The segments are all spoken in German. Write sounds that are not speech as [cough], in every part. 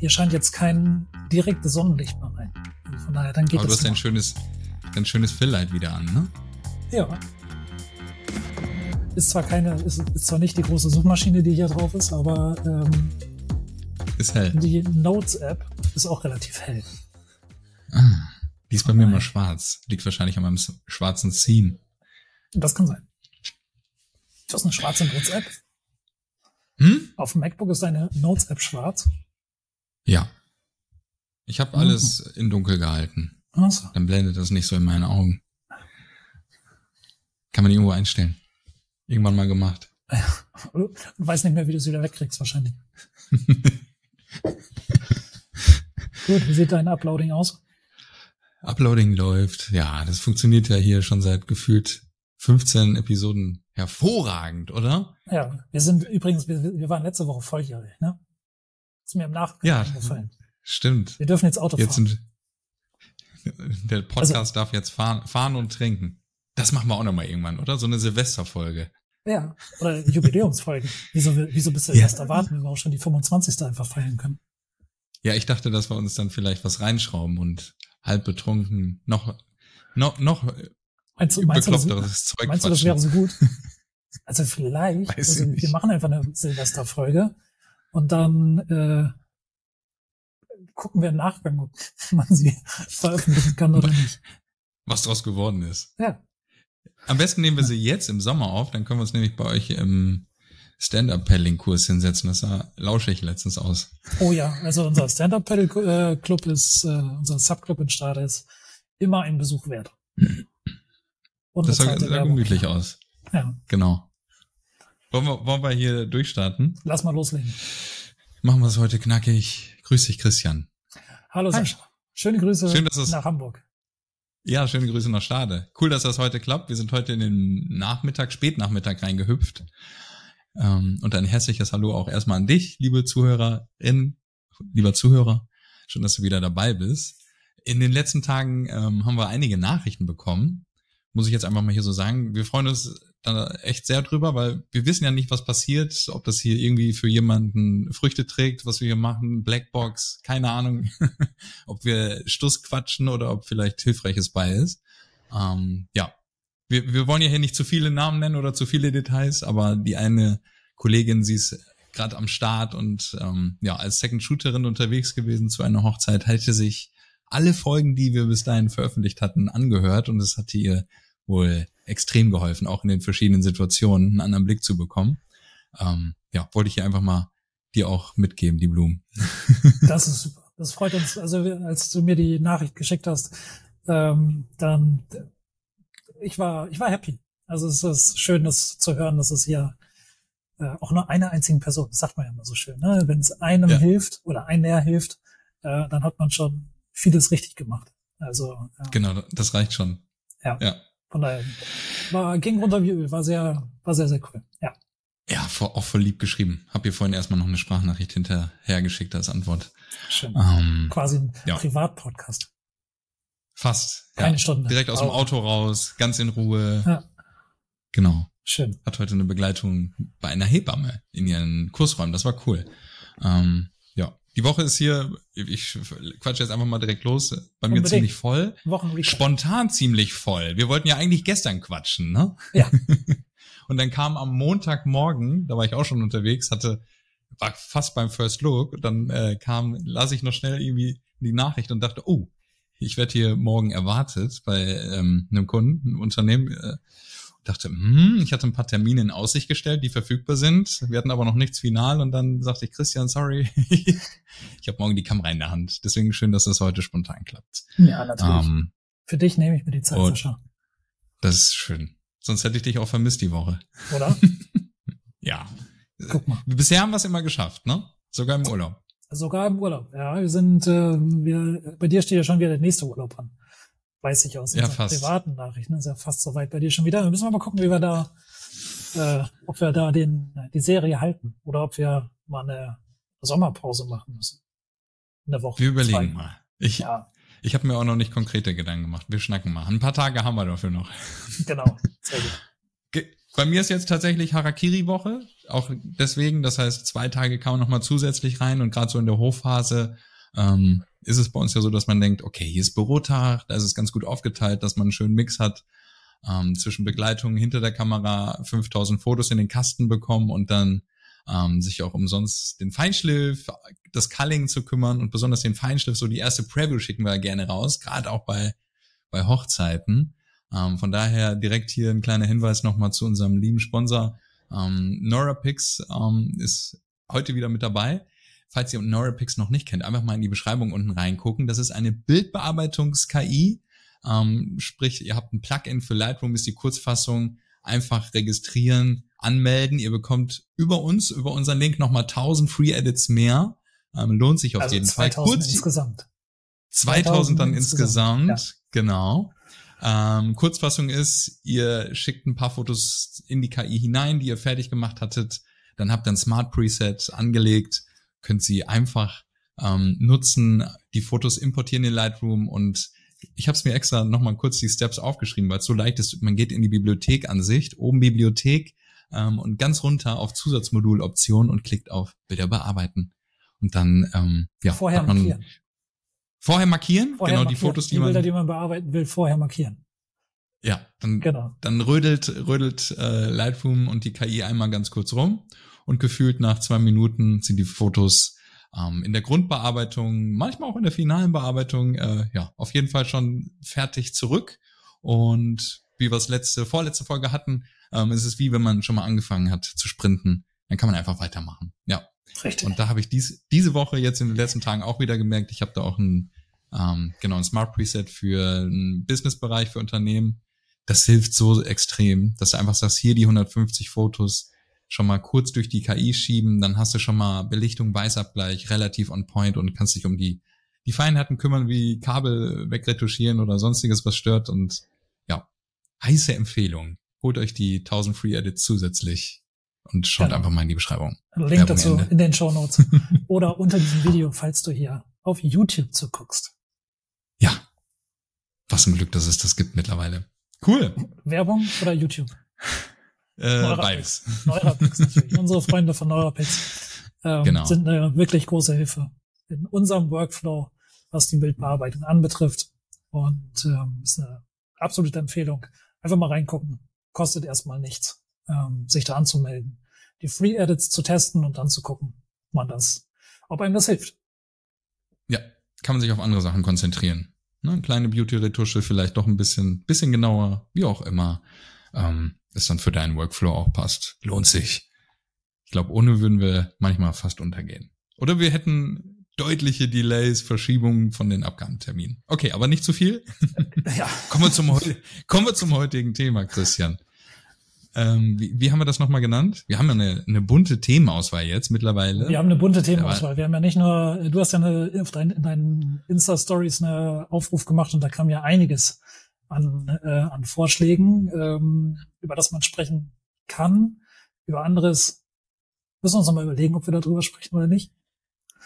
hier scheint jetzt kein direktes Sonnenlicht mehr rein. Also von daher, dann geht Aber du hast dein noch. schönes, dein schönes Fill-Light wieder an, ne? Ja. Ist zwar keine, ist, ist zwar nicht die große Suchmaschine, die hier drauf ist, aber ähm, Ist hell. die Notes-App ist auch relativ hell. Ah, die ist bei mir Nein. immer schwarz. Liegt wahrscheinlich an meinem schwarzen Theme. Das kann sein. Du hast eine schwarze Notes-App. Hm? Auf dem MacBook ist deine Notes-App schwarz. Ja. Ich habe alles in dunkel gehalten. Achso. Dann blendet das nicht so in meine Augen. Kann man irgendwo einstellen. Irgendwann mal gemacht. [laughs] Du weißt nicht mehr, wie du es wieder wegkriegst, wahrscheinlich. [laughs] Gut, wie sieht dein Uploading aus? Uploading läuft. Ja, das funktioniert ja hier schon seit gefühlt 15 Episoden hervorragend, oder? Ja, wir sind übrigens, wir, wir waren letzte Woche volljährig, ne? Ist mir im Nachgang Ja. eingefallen. Stimmt. Wir dürfen jetzt Auto Jetzt fahren. sind der Podcast darf jetzt fahren, fahren und trinken. Das machen wir auch noch mal irgendwann, oder? So eine Silvesterfolge. Ja, oder Jubiläumsfolgen. [laughs] Wieso, wieso bist du Ja. erst erwarten, wenn wir auch schon die 25. einfach feiern können? Ja, ich dachte, dass wir uns dann vielleicht was reinschrauben und halb betrunken noch noch noch Meinst du, meinst du, das, Zeug meinst du, das wäre so gut? [laughs] Also vielleicht, also wir machen einfach eine Silvesterfolge und dann äh, gucken wir im Nachgang, [laughs] ob man sie veröffentlichen kann oder nicht. was draus geworden ist. Ja, Am besten nehmen wir sie jetzt im Sommer auf, dann können wir uns nämlich bei euch im Stand-Up-Paddling-Kurs hinsetzen. Das sah lauschig letztens aus. oh ja, also unser Stand-Up-Paddle-Club ist, äh, unser Subclub in Stade ist immer ein Besuch wert. Das sah, sah gemütlich aus. Ja, Genau. Wollen wir, wollen wir hier durchstarten? lass mal loslegen. Machen wir es heute knackig. Grüß dich, Christian. Hallo Hi. Sascha. Schöne Grüße Schön, dass es- nach Hamburg. Ja, schöne Grüße nach Stade. Cool, dass das heute klappt. Wir sind heute in den Nachmittag, Spätnachmittag reingehüpft. Ähm, und ein herzliches Hallo auch erstmal an dich, liebe Zuhörerin, lieber Zuhörer. Schön, dass du wieder dabei bist. In den letzten Tagen ähm, haben wir einige Nachrichten bekommen. Muss ich jetzt einfach mal hier so sagen. Wir freuen uns da echt sehr drüber, weil wir wissen ja nicht, was passiert, ob das hier irgendwie für jemanden Früchte trägt, was wir hier machen, Blackbox, keine Ahnung, [laughs] ob wir Stuss quatschen oder ob vielleicht Hilfreiches bei ist. Ähm, ja, wir, wir wollen ja hier nicht zu viele Namen nennen oder zu viele Details, aber die eine Kollegin, sie ist gerade am Start und ähm, ja, als Second Shooterin unterwegs gewesen zu einer Hochzeit, hatte sich alle Folgen, die wir bis dahin veröffentlicht hatten, angehört und es hatte ihr wohl extrem geholfen, auch in den verschiedenen Situationen einen anderen Blick zu bekommen. Ähm, ja, wollte ich hier einfach mal dir auch mitgeben, die Blumen. [laughs] Das ist super. Das freut uns. Also als du mir die Nachricht geschickt hast, ähm, dann ich war ich war happy. Also es ist schön, das zu hören, dass es hier äh, auch nur einer einzigen Person, das sagt man ja immer so schön, ne? wenn es einem Ja. hilft oder einer hilft, äh, dann hat man schon vieles richtig gemacht. Also ja, Genau, das reicht schon. Ja. Ja. Von daher war ging runter wie Öl, war sehr war sehr sehr cool. Ja, Ja, vor- auch voll lieb geschrieben. Hab ihr vorhin erstmal noch eine Sprachnachricht hinterhergeschickt als Antwort. schön. Ähm, Quasi ein ja. Privatpodcast. fast. Keine ja. Stunde. Direkt aus dem Aber- Auto raus, ganz in Ruhe. Ja. Genau. Schön. Hat heute eine Begleitung bei einer Hebamme in ihren Kursräumen. Das war cool. Ähm. Die Woche ist hier, ich quatsche jetzt einfach mal direkt los, bei mir Unbedingt. ziemlich voll. Wochenrecap. Spontan ziemlich voll. Wir wollten ja eigentlich gestern quatschen, ne? Ja. [laughs] Und dann kam am Montagmorgen, da war ich auch schon unterwegs, hatte, war fast beim First Look, und dann äh, kam, las ich noch schnell irgendwie die Nachricht und dachte, oh, ich werde hier morgen erwartet bei ähm, einem Kunden, einem Unternehmen. Äh, dachte, hm, ich hatte ein paar Termine in Aussicht gestellt, die verfügbar sind. Wir hatten aber noch nichts final und dann sagte ich, Christian, sorry, [laughs] ich habe morgen die Kamera in der Hand. Deswegen schön, dass das heute spontan klappt. Ja, natürlich. Ähm, Für dich nehme ich mir die Zeit, und- Sascha. das ist schön. Sonst hätte ich dich auch vermisst die Woche. Oder? [laughs] Ja. Guck mal. Bisher haben wir es immer geschafft, ne? Sogar im Urlaub. Sogar im Urlaub. Ja, wir sind, äh, wir, bei dir steht ja schon wieder der nächste Urlaub an. Weiß ich aus Ja, unseren fast. privaten Nachrichten. Ist ja fast soweit bei dir schon wieder. Wir müssen mal gucken, wie wir da, äh, ob wir da den, die Serie halten oder ob wir mal eine Sommerpause machen müssen. Eine Woche. Wir überlegen zwei. mal. Ich, Ja, ich habe mir auch noch nicht konkrete Gedanken gemacht. Wir schnacken mal. Ein paar Tage haben wir dafür noch. genau. Sehr gut. [laughs] Bei mir ist jetzt tatsächlich Harakiri-Woche. Auch deswegen, das heißt, zwei Tage kann man nochmal zusätzlich rein und gerade so in der Hochphase ähm, ist es bei uns ja so, dass man denkt, okay, hier ist Bürotag, da ist es ganz gut aufgeteilt, dass man einen schönen Mix hat ähm, zwischen Begleitung hinter der Kamera, 5000 Fotos in den Kasten bekommen und dann ähm, sich auch umsonst den Feinschliff, das Culling zu kümmern und besonders den Feinschliff, so die erste Preview schicken wir gerne raus, gerade auch bei, bei Hochzeiten. Ähm, von daher direkt hier ein kleiner Hinweis nochmal zu unserem lieben Sponsor. Ähm, NoraPix ähm, ist heute wieder mit dabei. Falls ihr NoraPix noch nicht kennt, einfach mal in die Beschreibung unten reingucken. Das ist eine Bildbearbeitungs-KI. Ähm, sprich, ihr habt ein Plugin für Lightroom, ist die Kurzfassung. Einfach registrieren, anmelden. Ihr bekommt über uns, über unseren Link nochmal 1000 Free Edits mehr. Ähm, lohnt sich auf Also jeden Fall. 2000 Kurz, insgesamt. 2000 dann 2000 insgesamt, insgesamt, genau. Ähm, Kurzfassung ist, ihr schickt ein paar Fotos in die KI hinein, die ihr fertig gemacht hattet, dann habt ihr ein Smart Preset angelegt, könnt sie einfach ähm, nutzen, die Fotos importieren in Lightroom und ich habe es mir extra nochmal kurz die Steps aufgeschrieben, weil es so leicht ist. Man geht in die Bibliothekansicht, oben Bibliothek ähm, und ganz runter auf Zusatzmoduloption und klickt auf Bilder bearbeiten. Und dann ähm, ja, Vorher man markieren. Vorher markieren, Vorher genau markieren. die Fotos, die, die Bilder, man die man bearbeiten will, vorher markieren. ja, dann Genau. dann rödelt rödelt äh, Lightroom und die KI einmal ganz kurz rum und gefühlt nach zwei Minuten sind die Fotos ähm, in der Grundbearbeitung, manchmal auch in der finalen Bearbeitung, äh, ja, auf jeden Fall schon fertig zurück. Und wie wir es letzte, vorletzte Folge hatten, ähm, ist es wie wenn man schon mal angefangen hat zu sprinten, dann kann man einfach weitermachen. Ja. Richtig. Und da habe ich dies, diese Woche jetzt in den letzten Tagen auch wieder gemerkt, ich habe da auch ein, ähm, genau, ein Smart Preset für einen Businessbereich für Unternehmen. Das hilft so extrem, dass du einfach sagst, hier die 150 Fotos schon mal kurz durch die KI schieben, dann hast du schon mal Belichtung, Weißabgleich relativ on point und kannst dich um die, die Feinheiten kümmern, wie Kabel wegretuschieren oder sonstiges, was stört und ja, heiße Empfehlung. Holt euch die 1000 Free Edits zusätzlich und schaut Genau. einfach mal in die Beschreibung. Link Werbung dazu Ende. in den Show Notes. [laughs] Oder unter diesem Video, falls du hier auf YouTube zuguckst. Ja. Was ein Glück, dass es das gibt mittlerweile. Cool. Werbung oder YouTube? Äh, Neurapix. beides. [laughs] Neurapix natürlich. Unsere Freunde von Neurapix ähm, Genau. sind eine wirklich große Hilfe in unserem Workflow, was die Bildbearbeitung anbetrifft. Und ähm, ist eine absolute Empfehlung. Einfach mal reingucken. Kostet erstmal nichts, ähm, sich da anzumelden, die Free Edits zu testen und dann zu gucken, ob man das, ob einem das hilft. Ja, kann man sich auf andere Sachen konzentrieren. Ne, eine kleine Beauty-Retusche, vielleicht doch ein bisschen, bisschen genauer, wie auch immer. Ähm, es dann für deinen Workflow auch passt. Lohnt sich. Ich glaube, ohne würden wir manchmal fast untergehen. Oder wir hätten deutliche Delays, Verschiebungen von den Abgabenterminen. Okay, aber nicht zu viel. [laughs] Ja, Kommen wir zum, kommen wir zum heutigen Thema, Christian. Ähm, wie, wie haben wir das nochmal genannt? Wir haben ja eine, eine bunte Themenauswahl jetzt mittlerweile. Wir haben eine bunte Themenauswahl. Wir haben ja nicht nur, du hast ja eine, in deinen Insta-Stories eine Aufruf gemacht und da kam ja einiges an, äh, an Vorschlägen, ähm, über das man sprechen kann. Über anderes müssen wir uns nochmal überlegen, ob wir darüber sprechen oder nicht.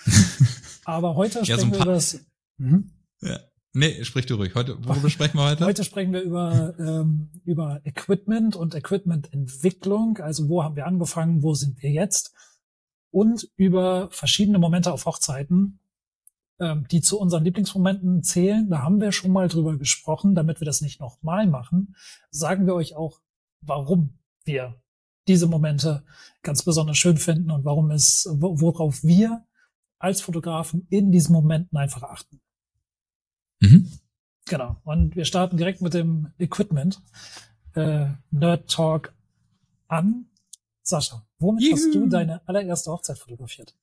[laughs] Aber heute Ja, so sprechen ein wir über das, mhm. Ja. Nee, sprich du ruhig. Heute, worüber sprechen wir heute? Heute sprechen wir über, ähm, über Equipment und Equipment-Entwicklung. Also wo haben wir angefangen, wo sind wir jetzt? Und über verschiedene Momente auf Hochzeiten, die zu unseren Lieblingsmomenten zählen. Da haben wir schon mal drüber gesprochen. Damit wir das nicht nochmal machen, sagen wir euch auch, warum wir diese Momente ganz besonders schön finden und warum es, wo- worauf wir als Fotografen in diesen Momenten einfach achten. Mhm. Genau. Und wir starten direkt mit dem Equipment. Äh, Nerd Talk an. Sascha, womit hast Juhu. du deine allererste Hochzeit fotografiert?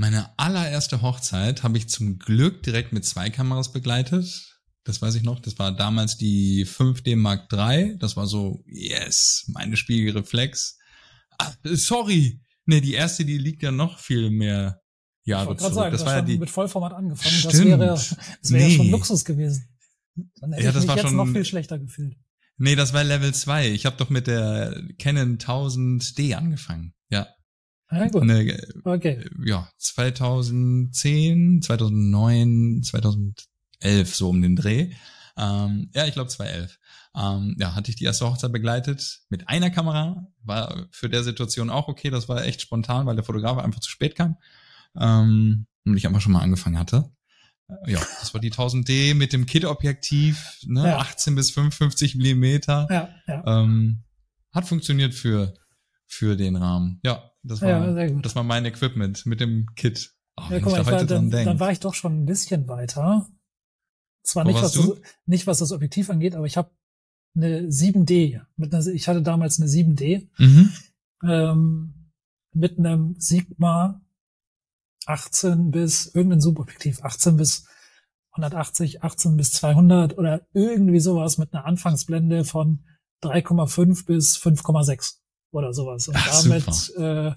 Meine allererste Hochzeit habe ich zum Glück direkt mit zwei Kameras begleitet. Das weiß ich noch. Das war damals die 5D Mark III. Das war so, yes, meine Spiegelreflex. Ah, sorry. Nee, die erste, die liegt ja noch viel mehr Ich Jahre wollte gerade zurück. sagen, das du war ja die, mit Vollformat angefangen. Das Stimmt. wäre, das wäre Nee. ja schon Luxus gewesen. Dann hätte Ja, ich das mich war jetzt schon- noch viel schlechter gefühlt. nee, das war Level 2. Ich habe doch mit der Canon 1000D angefangen. Ja. Ja, gut. Eine, Okay. ja, 2010, 2009, 2011 so um den Dreh. Ähm, ja, ich glaube 2011. Ähm, ja, hatte ich die erste Hochzeit begleitet mit einer Kamera. War für der Situation auch okay. Das war echt spontan, weil der Fotograf einfach zu spät kam. Ähm, und ich einfach schon mal angefangen hatte. Äh, ja, das war die 1000D mit dem Kit-Objektiv, ne, ja. 18 bis 55 Millimeter. Ja, ja. Ähm, hat funktioniert für für den Rahmen. Ja, das war ja, das war mein Equipment mit dem Kit. Oh, ja, guck mal, war, dann, dann, war ich doch schon ein bisschen weiter. Zwar nicht was, das, nicht was das Objektiv angeht, aber ich habe eine 7D. Mit einer, ich hatte damals eine 7D mhm. ähm, mit einem Sigma 18 bis irgendein Subobjektiv, 18 bis 180, 18 bis 200 oder irgendwie sowas mit einer Anfangsblende von 3,5 bis 5,6 oder sowas. Und Ach, damit äh,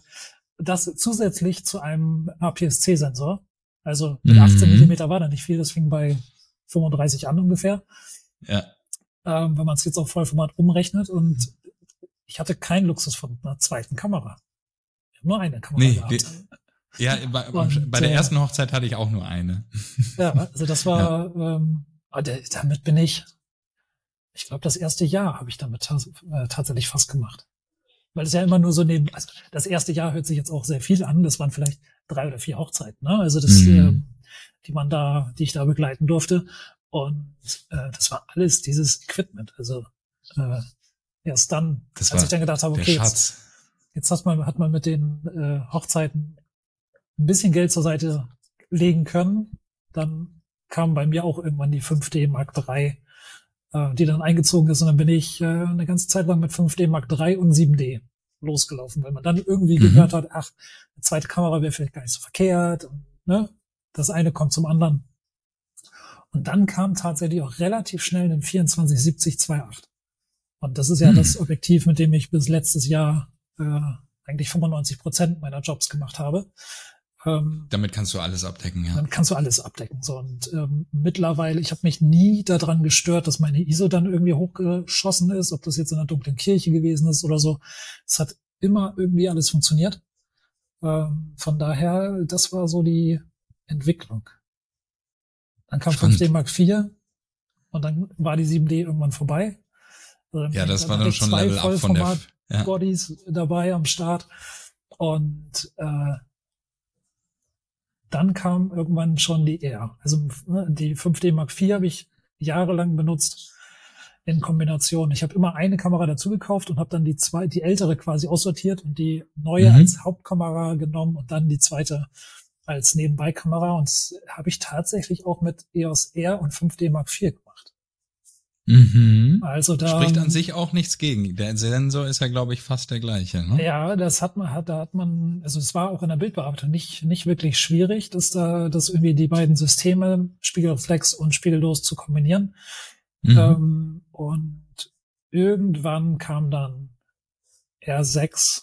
das zusätzlich zu einem APS-C-Sensor. Also mit mhm. 18 Millimeter war da nicht viel, das fing bei 35 an ungefähr. Ja. Ähm, wenn man es jetzt auf Vollformat umrechnet und ich hatte keinen Luxus von einer zweiten Kamera. Ich habe nur eine Kamera nee, gehabt. Ja, bei, [laughs] und, bei der äh, ersten Hochzeit hatte ich auch nur eine. [laughs] Ja, also das war, ja. ähm, ah, damit bin ich, ich glaube, das erste Jahr habe ich damit äh, tatsächlich fast gemacht. Weil es ja immer nur so neben, also das erste Jahr hört sich jetzt auch sehr viel an, das waren vielleicht drei oder vier Hochzeiten, ne? Also das, mhm. ähm, die man da, die ich da begleiten durfte. Und äh, das war alles dieses Equipment. Also äh, erst dann, das als ich dann gedacht habe, okay, jetzt, jetzt hat man, hat man mit den äh, Hochzeiten ein bisschen Geld zur Seite legen können, dann kam bei mir auch irgendwann die 5D Mark III äh, die dann eingezogen ist. Und dann bin ich äh, eine ganze Zeit lang mit 5D Mark III und 7D losgelaufen, weil man dann irgendwie mhm. gehört hat, ach, eine zweite Kamera wäre vielleicht gar nicht so verkehrt. Und, ne? Das eine kommt zum anderen. Und dann kam tatsächlich auch relativ schnell ein 2470 2.8. Und das ist ja mhm. das Objektiv, mit dem ich bis letztes Jahr äh, eigentlich 95 Prozent meiner Jobs gemacht habe. Ähm, Damit kannst du alles abdecken, ja. Dann kannst du alles abdecken. So und ähm, mittlerweile, ich habe mich nie daran gestört, dass meine ISO dann irgendwie hochgeschossen ist, ob das jetzt in der dunklen Kirche gewesen ist oder so. Es hat immer irgendwie alles funktioniert. Ähm, von daher, das war so die Entwicklung. Dann kam Spannend. 5D Mark IV und dann war die 7D irgendwann vorbei. Also ja, das war dann schon Level ab von der ja. Bodies dabei am Start und äh, dann kam irgendwann schon die R. Also ne, die 5D Mark IV habe ich jahrelang benutzt in Kombination. Ich habe immer eine Kamera dazu gekauft und habe dann die zwei, die ältere quasi aussortiert und die neue mhm. als Hauptkamera genommen und dann die zweite als Nebenbeikamera. Und habe ich tatsächlich auch mit EOS R und 5D Mark IV Mhm. Also da spricht an sich auch nichts gegen. Der Sensor ist ja, glaube ich, fast der gleiche. Ne? Ja, das hat man, hat, da hat man, also es war auch in der Bildbearbeitung nicht nicht wirklich schwierig, dass da, dass irgendwie die beiden Systeme Spiegelreflex und Spiegellos zu kombinieren. Mhm. Ähm, und irgendwann kam dann R6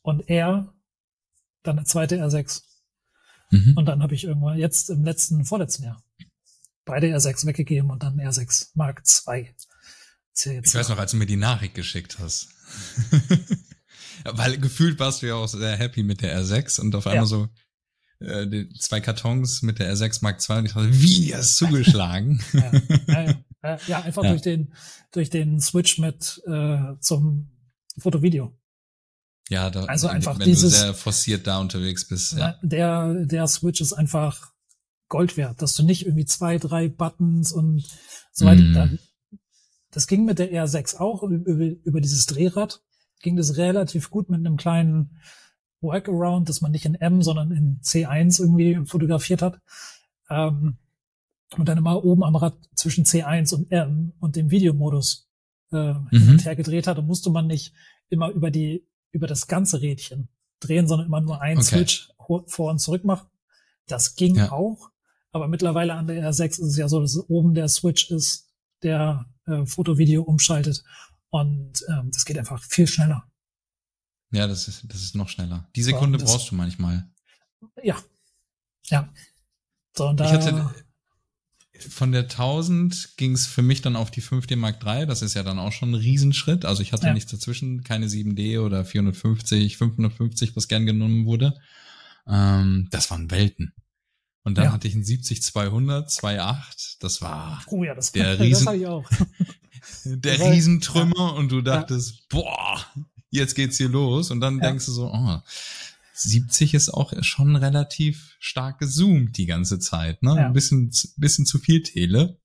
und R, dann eine zweite R6. Mhm. Und dann habe ich irgendwann jetzt im letzten, vorletzten Jahr beide R6 weggegeben und dann R6 Mark II. Ich weiß noch, als du mir die Nachricht geschickt hast. [laughs] Weil gefühlt warst du ja auch sehr happy mit der R6 und auf einmal ja. so äh, zwei Kartons mit der R6 Mark II und ich dachte, wie, er ist zugeschlagen. [laughs] ja, ja, ja, ja, einfach durch den durch den Switch mit äh, zum Foto-Video. Ja, da, also einfach wenn dieses, du sehr forciert da unterwegs bist. Ja. Der der Switch ist einfach Gold wert, dass du nicht irgendwie zwei, drei Buttons und so weiter. Mm. Das ging mit der R6 auch über, über dieses Drehrad. Ging das relativ gut mit einem kleinen Workaround, dass man nicht in M, sondern in C1 irgendwie fotografiert hat. Ähm, und dann immer oben am Rad zwischen C1 und M und dem Videomodus äh, mhm. hin und her gedreht hat. Und musste man nicht immer über die, über das ganze Rädchen drehen, sondern immer nur einen okay. Switch vor und zurück machen. Das ging ja. auch. Aber mittlerweile an der R6 ist es ja so, dass oben der Switch ist, der äh, Foto-Video umschaltet. Und ähm, das geht einfach viel schneller. Ja, das ist, das ist noch schneller. Die Sekunde das, brauchst du manchmal. Ja. Ja. So, und da, ich hatte, von der 1000 ging es für mich dann auf die 5D Mark III. Das ist ja dann auch schon ein Riesenschritt. Also ich hatte ja. nichts dazwischen, keine 7D oder 450, 550, was gern genommen wurde. Ähm, das waren Welten. Und dann Ja. hatte ich einen 70-200, 2.8. Das war Oh ja, das, Der [laughs] das Riesen- hatte ich auch. [laughs] der Riesentrümmer und du dachtest, boah, jetzt geht's hier los. Und dann Ja. denkst du so, oh, 70 ist auch schon relativ stark gezoomt die ganze Zeit, ne? Ja. Ein bisschen, bisschen zu viel Tele.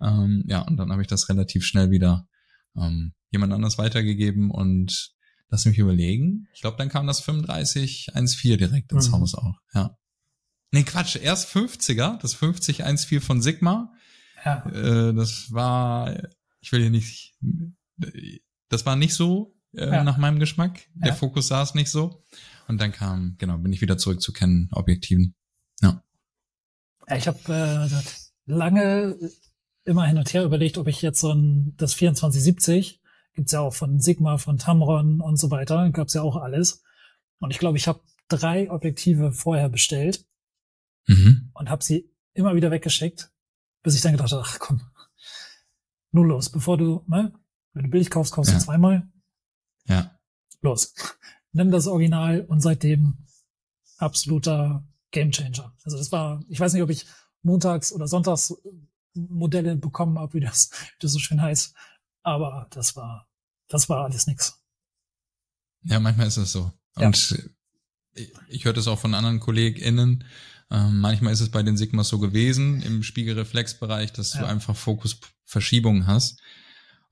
Ähm, ja, und dann habe ich das relativ schnell wieder ähm, jemand anders weitergegeben und lass mich überlegen. Ich glaube, dann kam das 3514 direkt ins Mhm. Haus auch, ja. Nee, Quatsch, erst 50er, das 5014 von Sigma. Ja, Äh, das war, ich will hier nicht, das war nicht so äh, Ja. nach meinem Geschmack. Der Ja. Fokus saß nicht so. Und dann kam, genau, bin ich wieder zurück zu kennen Objektiven. Ja. Ja, ich habe äh, lange immer hin und her überlegt, ob ich jetzt so ein das 2470 gibt's ja auch von Sigma, von Tamron und so weiter, gab's ja auch alles. Und ich glaube, ich habe drei Objektive vorher bestellt Mhm. und habe sie immer wieder weggeschickt, bis ich dann gedacht habe, ach komm, nur los, bevor du, ne, wenn du billig kaufst, kaufst Ja. du zweimal, Ja. los. [laughs] Nimm das Original und seitdem absoluter Gamechanger. Also das war, ich weiß nicht, ob ich montags oder sonntags Modelle bekommen habe, wie das, wie das so schön heißt, aber das war, das war alles nix. Ja, manchmal ist es so. Ja. Und ich, ich höre das auch von anderen KollegInnen. Ähm, manchmal ist es bei den Sigmas so gewesen im Spiegelreflexbereich, dass du Ja. einfach Fokusverschiebungen hast.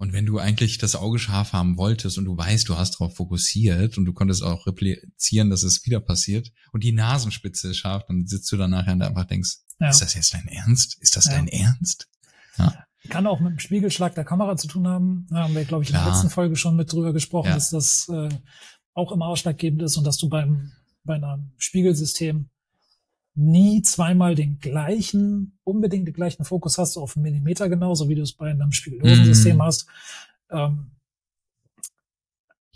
Und wenn du eigentlich das Auge scharf haben wolltest und du weißt, du hast darauf fokussiert und du konntest auch replizieren, dass es wieder passiert und die Nasenspitze ist scharf, dann sitzt du dann nachher und einfach denkst, Ja. ist das jetzt dein Ernst? Ist das Ja. dein Ernst? Kann auch mit dem Spiegelschlag der Kamera zu tun haben. Da haben wir, glaube ich, in der Klar. letzten Folge schon mit drüber gesprochen, Ja. dass das äh, auch immer ausschlaggebend ist und dass du beim bei einem Spiegelsystem nie zweimal den gleichen, unbedingt den gleichen Fokus hast auf einen Millimeter genau, so wie du es bei einem spiegellosen Mm. System hast. Ähm,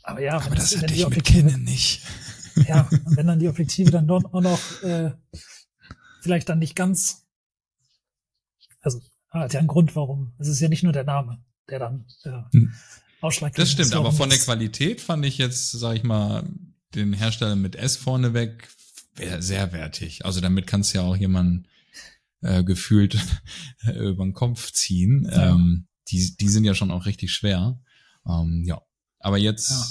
aber ja, Aber wenn, das hatte die ich mit Objektive, Canon nicht. ja, und wenn dann die Objektive dann doch auch noch äh, vielleicht dann nicht ganz, also hat ja einen Grund, warum. Es ist ja nicht nur der Name, der dann äh, Hm. ausschlaggebend Das stimmt, ist, aber von der das- Qualität fand ich jetzt, sag ich mal, den Hersteller mit S vorneweg sehr wertig. Also damit kannst du ja auch jemanden äh, gefühlt [laughs] über den Kopf ziehen. Ja. Ähm, die, die sind ja schon auch richtig schwer. Ähm, ja, aber jetzt Ja.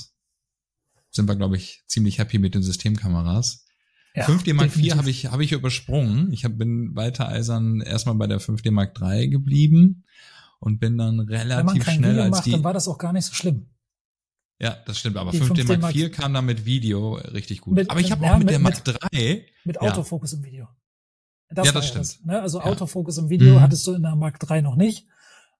sind wir, glaube ich, ziemlich happy mit den Systemkameras. Ja, 5D Mark IV definitiv. habe ich, habe ich übersprungen. Ich hab, bin weiter eisern erstmal bei der 5D Mark III geblieben und bin dann Wenn man relativ kein schnell Video als macht, die. dann war das auch gar nicht so schlimm. Ja, das stimmt, aber Die 5D 5D Mark Mark- IV kam da mit Video richtig gut. Mit- aber ich habe ja, auch mit, mit- der Mark mit- III, Mit Ja. Autofokus im Video. Das Ja, das stimmt. ne? Also Ja. Autofokus im Video Mhm. hattest du in der Mark III noch nicht.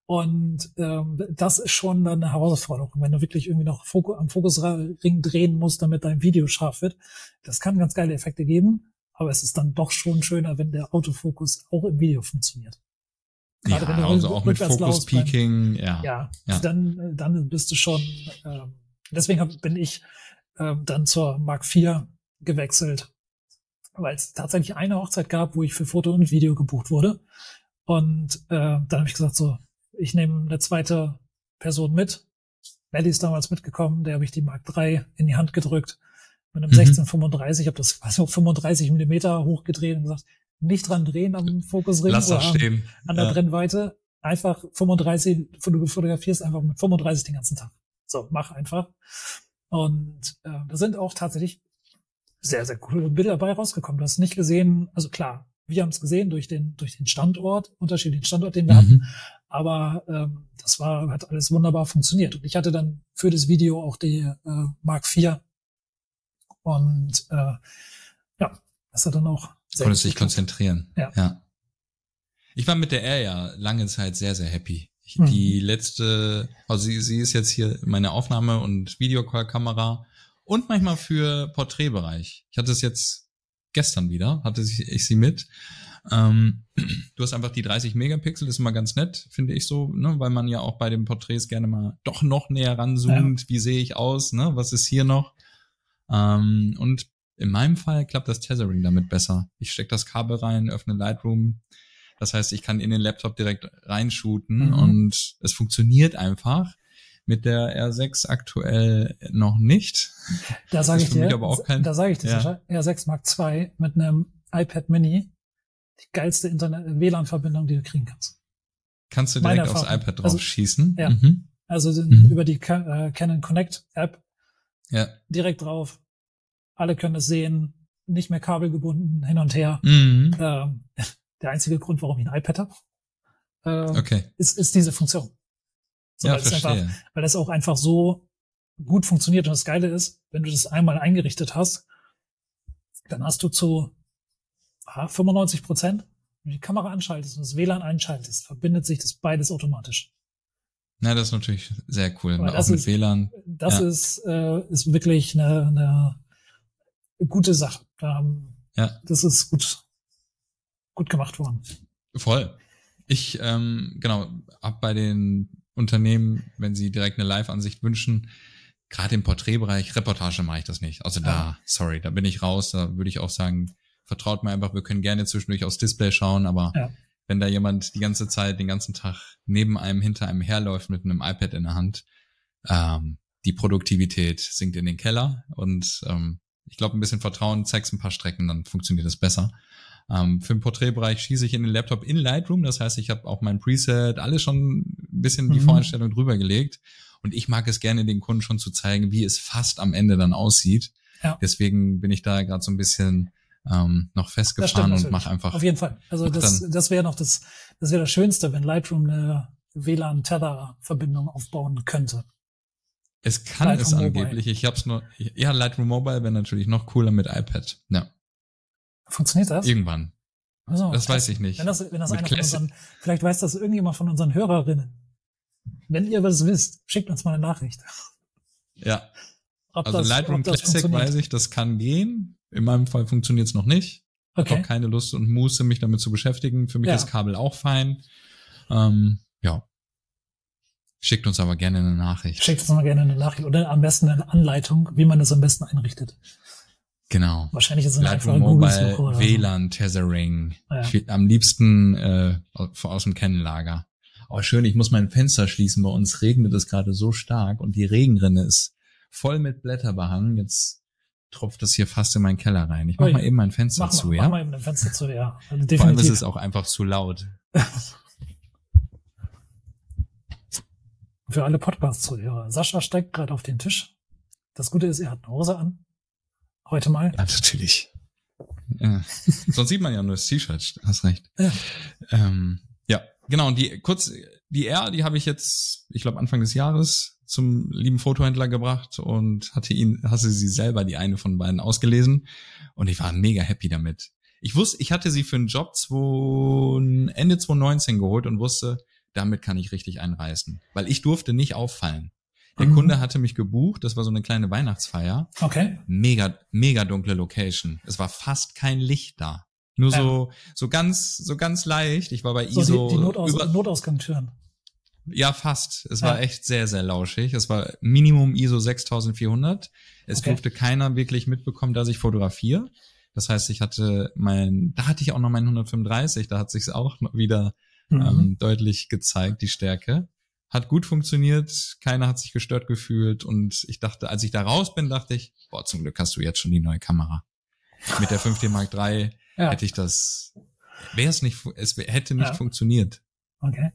Und ähm, das ist schon dann eine Herausforderung, wenn du wirklich irgendwie noch Fokus, am Fokusring drehen musst, damit dein Video scharf wird. Das kann ganz geile Effekte geben, aber es ist dann doch schon schöner, wenn der Autofokus auch im Video funktioniert. ja, Gerade wenn du also auch mit beim- Peaking, ja. Ja, Ja. dann dann bist du schon. Ähm, deswegen bin ich ähm, dann zur Mark IV gewechselt, weil es tatsächlich eine Hochzeit gab, wo ich für Foto und Video gebucht wurde. Und äh, dann habe ich gesagt, so, ich nehme eine zweite Person mit. Melly ist damals mitgekommen, der habe ich die Mark III in die Hand gedrückt mit einem Mhm. 1635, ich habe das [laughs] nicht, 35 Millimeter hochgedreht und gesagt, nicht dran drehen am Fokusring Lass oder stehen. an der Ja. Brennweite. Einfach 35, du fotografierst einfach mit 35 den ganzen Tag. So, mach einfach. Und äh, da sind auch tatsächlich sehr, sehr coole Bilder dabei rausgekommen. Du hast nicht gesehen, also klar, wir haben es gesehen durch den, durch den Standort, unterschiedlichen Standort, den wir hatten. Mhm. Aber ähm, das war, hat alles wunderbar funktioniert. Und ich hatte dann für das Video auch die äh, Mark IV. Und äh, ja, das hat dann auch sehr Konntest dich konzentrieren. Ja. ja. Ich war mit der R ja lange Zeit sehr, sehr happy. Mhm. Die letzte, also sie, sie ist jetzt hier meine Aufnahme- und Videocall-Kamera und manchmal für Porträtbereich. Ich hatte es jetzt gestern wieder, hatte ich, sie mit. Ähm, [clears throat] du hast einfach die 30 Megapixel, das ist immer ganz nett, finde ich so, ne, weil man ja auch bei den Porträts gerne mal doch noch näher ranzoomt. Wie sehe ich aus, ne? Was ist hier noch? Ähm, und in meinem Fall klappt das Tethering damit besser. Ich stecke das Kabel rein, öffne Lightroom. Das heißt, ich kann in den Laptop direkt reinshooten Mhm. und es funktioniert einfach. Mit der R6 aktuell noch nicht. Da sage ich dir, kein- da sage ich dir, Ja. Sascha, R6 Mark II mit einem iPad Mini, die geilste Internet WLAN-Verbindung, die du kriegen kannst. Kannst du direkt aufs iPad drauf Also, schießen? ja. Mhm. Also Mhm. über die äh, Canon Connect App Ja. direkt drauf. Alle können es sehen, nicht mehr kabelgebunden, hin und her. Mhm. Ähm, der einzige Grund, warum ich ein iPad habe, ähm, Okay. ist, ist diese Funktion. So, ja, weil, es einfach, verstehe. weil das auch einfach so gut funktioniert. Und das Geile ist, wenn du das einmal eingerichtet hast, dann hast du zu ah, 95 Prozent, wenn du die Kamera anschaltest und das WLAN einschaltest, verbindet sich das beides automatisch. Na, das ist natürlich sehr cool. Aber Auch das mit ist- WLAN. Das Ja. ist, äh, ist wirklich eine, eine gute Sache. Ähm, Ja. Das ist gut, gut gemacht worden. Voll. Ich, ähm, genau, hab bei den Unternehmen, wenn sie direkt eine Live-Ansicht wünschen, gerade im Porträtbereich, Reportage mache ich das nicht. Also da, Ja. sorry, da bin ich raus. Da würde ich auch sagen, vertraut mir einfach, wir können gerne zwischendurch aufs Display schauen, aber Ja. wenn da jemand die ganze Zeit, den ganzen Tag neben einem, hinter einem herläuft mit einem iPad in der Hand, ähm, die Produktivität sinkt in den Keller und ähm, ich glaube, ein bisschen Vertrauen, zeigst ein paar Strecken, dann funktioniert das besser. Ähm, für den Porträtbereich schieße ich in den Laptop in Lightroom, das heißt, ich habe auch mein Preset, alles schon ein bisschen die Mhm. Voreinstellung drüber gelegt und ich mag es gerne, den Kunden schon zu zeigen, wie es fast am Ende dann aussieht. Ja. Deswegen bin ich da gerade so ein bisschen ähm, noch festgefahren und mache einfach Auf jeden Fall. Also das, das wäre noch das, das wäre das Schönste, wenn Lightroom eine WLAN-Tether-Verbindung aufbauen könnte. Es kann Lightroom es Mobile. angeblich. Ich hab's nur. Ja, Lightroom Mobile wäre natürlich noch cooler mit iPad. Ja, Funktioniert das? irgendwann. Also, Das weiß ich nicht. Wenn das, wenn das Mit einer von Classic- unseren, vielleicht weiß das irgendjemand von unseren Hörerinnen. Wenn ihr was wisst, schickt uns mal eine Nachricht. Ja, Ob also das, Lightroom Classic weiß ich, das kann gehen. In meinem Fall funktioniert es noch nicht. Ich Okay. habe keine Lust und Muße, mich damit zu beschäftigen. Für mich Ja. ist Kabel auch fein. Ähm, ja. Schickt uns aber gerne eine Nachricht. Schickt uns mal gerne eine Nachricht oder am besten eine Anleitung, wie man das am besten einrichtet. Genau. Wahrscheinlich ist es Lightroom Mobile, so. WLAN, Tethering. Ja. Ich am liebsten äh, aus dem Kennenlager. Oh, schön, ich muss mein Fenster schließen. Bei uns regnet es gerade so stark und die Regenrinne ist voll mit Blätter behangen. Jetzt tropft es hier fast in meinen Keller rein. Ich mach Ui. mal eben mein Fenster Mach zu, mal, ja? mach mal eben ein Fenster zu, ja. Also Vor allem ist definitiv. es auch einfach zu laut. Für alle Podcast-Zuhörer. Sascha steigt gerade auf den Tisch. Das Gute ist, er hat eine Hose an. Heute mal. Ja, natürlich. Ja. Sonst sieht man ja nur das T-Shirt, hast recht. Ja. Ähm, ja, genau. Und die kurz, die R, die habe ich jetzt, ich glaube Anfang des Jahres zum lieben Fotohändler gebracht und hatte ihn, hatte sie selber die eine von beiden ausgelesen und ich war mega happy damit. Ich wusste, ich hatte sie für einen Job zwei, Ende 2019 geholt und wusste, damit kann ich richtig einreißen, weil ich durfte nicht auffallen. Der Mhm. Kunde hatte mich gebucht, das war so eine kleine Weihnachtsfeier Okay. mega, mega dunkle Location. Es war fast kein Licht da. Nur Ja. so, so ganz, so ganz leicht. Ich war bei So, ISO. die, die Notaus über, Notausgangtüren. ja, fast. Es Ja. war echt sehr, sehr lauschig. Es war Minimum ISO 6400. Es Okay. durfte keiner wirklich mitbekommen, dass ich fotografiere. Das heißt, ich hatte mein, da hatte ich auch noch meinen 135, da hat sich's auch wieder Mhm. ähm, deutlich gezeigt, die Stärke. Hat gut funktioniert, keiner hat sich gestört gefühlt und ich dachte, als ich da raus bin, dachte ich, boah, zum Glück hast du jetzt schon die neue Kamera. Mit der 5D Mark III [laughs] ja. hätte ich das, wäre es nicht, es hätte nicht Ja. funktioniert. Okay.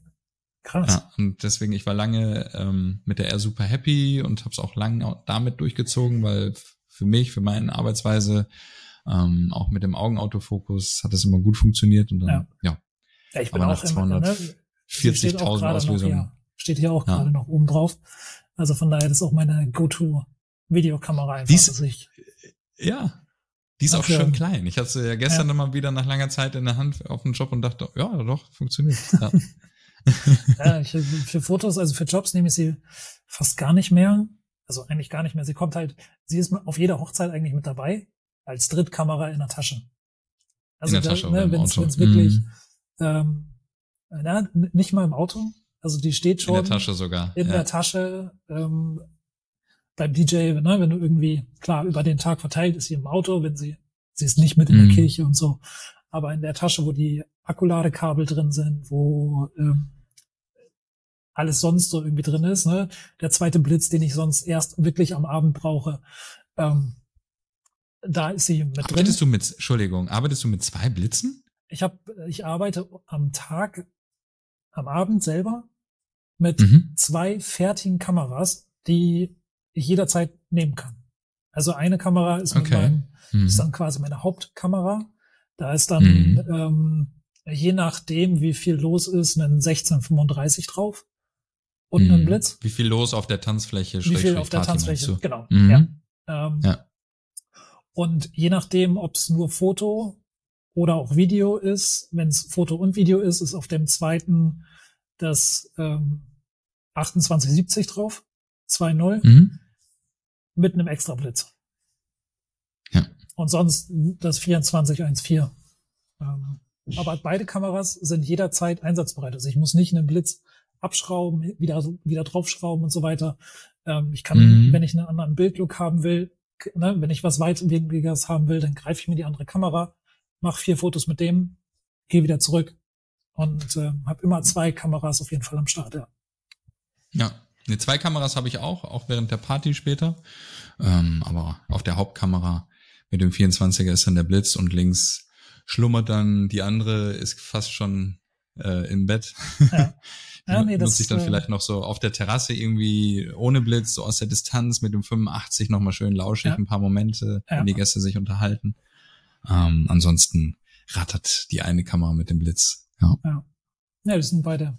Krass. Ja, und deswegen, ich war lange ähm, mit der R super happy und habe es auch lange damit durchgezogen, weil für mich, für meine Arbeitsweise, ähm, auch mit dem Augenautofokus hat es immer gut funktioniert und dann, Ja. ja, Ja, ich bin aber auch nach immer, ne, sie steht auch 40.000 gerade noch Auslösungen. Steht hier auch Ja. gerade noch oben drauf. Also von daher, ist auch meine Go-To-Videokamera einfach. Dies- dass ich, Ja. Die ist auch Dafür- schön klein. Ich hatte sie ja gestern immer wieder nach langer Zeit in der Hand auf dem Job und dachte, ja, doch, funktioniert. [laughs] Ja. ja, ich, für Fotos, also für Jobs nehme ich sie fast gar nicht mehr. Also eigentlich gar nicht mehr. Sie kommt halt, sie ist auf jeder Hochzeit eigentlich mit dabei, als Drittkamera in der Tasche. Also in der da, Tasche oder ne, wenn es wirklich, Mhm. ähm, na, nicht mal im Auto. Also die steht In schon der Tasche sogar. in ja. der Tasche. Ähm, beim DJ, ne, wenn du irgendwie, klar, über den Tag verteilt ist sie im Auto, wenn sie, sie ist nicht mit in Mhm. der Kirche und so, aber in der Tasche, wo die Akkuladekabel drin sind, wo ähm, alles sonst so irgendwie drin ist, ne, der zweite Blitz, den ich sonst erst wirklich am Abend brauche, ähm, da ist sie mit drin. Arbeitest du mit, Entschuldigung, arbeitest du mit zwei Blitzen? ich habe, ich arbeite am Tag, am Abend selber mit Mhm. zwei fertigen Kameras, die ich jederzeit nehmen kann. Also eine Kamera ist mit Okay. meinem, Mhm. ist dann quasi meine Hauptkamera. Da ist dann Mhm. ähm, je nachdem, wie viel los ist, ein 1635 drauf und Mhm. ein Blitz. Wie viel los auf der Tanzfläche? Wie viel auf der Party, Tanzfläche? Genau. Mhm. Ja. Ähm, Ja. Und je nachdem, ob es nur Foto oder auch Video ist, wenn es Foto und Video ist, ist auf dem zweiten das ähm, 2870 drauf, 2.0 Mhm. mit einem extra Blitz. Ja. Und sonst das 2414. Ähm, aber beide Kameras sind jederzeit einsatzbereit. Also ich muss nicht einen Blitz abschrauben, wieder, wieder draufschrauben und so weiter. Ähm, ich kann, Mhm. wenn ich einen anderen Bildlook haben will, ne, wenn ich was weitwinkligeres haben will, dann greife ich mir die andere Kamera, mache vier Fotos mit dem, gehe wieder zurück und ähm, habe immer zwei Kameras auf jeden Fall am Start. Ja. Ja. Ne, zwei Kameras habe ich auch, auch während der Party später. Ähm, aber auf der Hauptkamera mit dem 24er ist dann der Blitz und links schlummert dann die andere, ist fast schon äh, im Bett. Ja. [laughs] Ja, nee, nutze ich dann äh, vielleicht noch so auf der Terrasse irgendwie ohne Blitz, so aus der Distanz mit dem 85 nochmal schön lauschig, Ja. ein paar Momente, Ja. wenn die Gäste sich unterhalten. Ähm, ansonsten rattert die eine Kamera mit dem Blitz. Ja. Ja, die sind beide,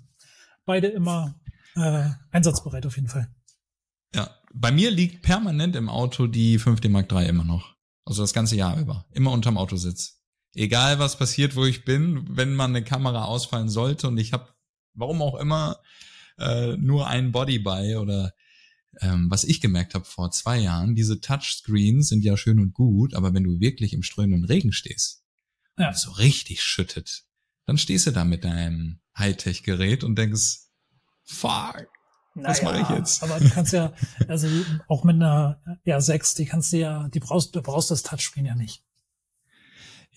beide immer äh, einsatzbereit auf jeden Fall. Ja, bei mir liegt permanent im Auto die 5D Mark III immer noch. Also das ganze Jahr über. Immer unterm Autositz. Egal was passiert, wo ich bin, wenn mal eine Kamera ausfallen sollte und ich habe, warum auch immer, äh, nur ein Body bei oder ähm, was ich gemerkt habe vor zwei Jahren, diese Touchscreens sind ja schön und gut, aber wenn du wirklich im strömenden Regen stehst, Ja. so richtig schüttet, dann stehst du da mit deinem Hightech-Gerät und denkst, fuck, Was mache ich jetzt? Aber du kannst ja, also auch mit einer ja, 6, die kannst du ja, die brauchst, du brauchst das Touchscreen ja nicht.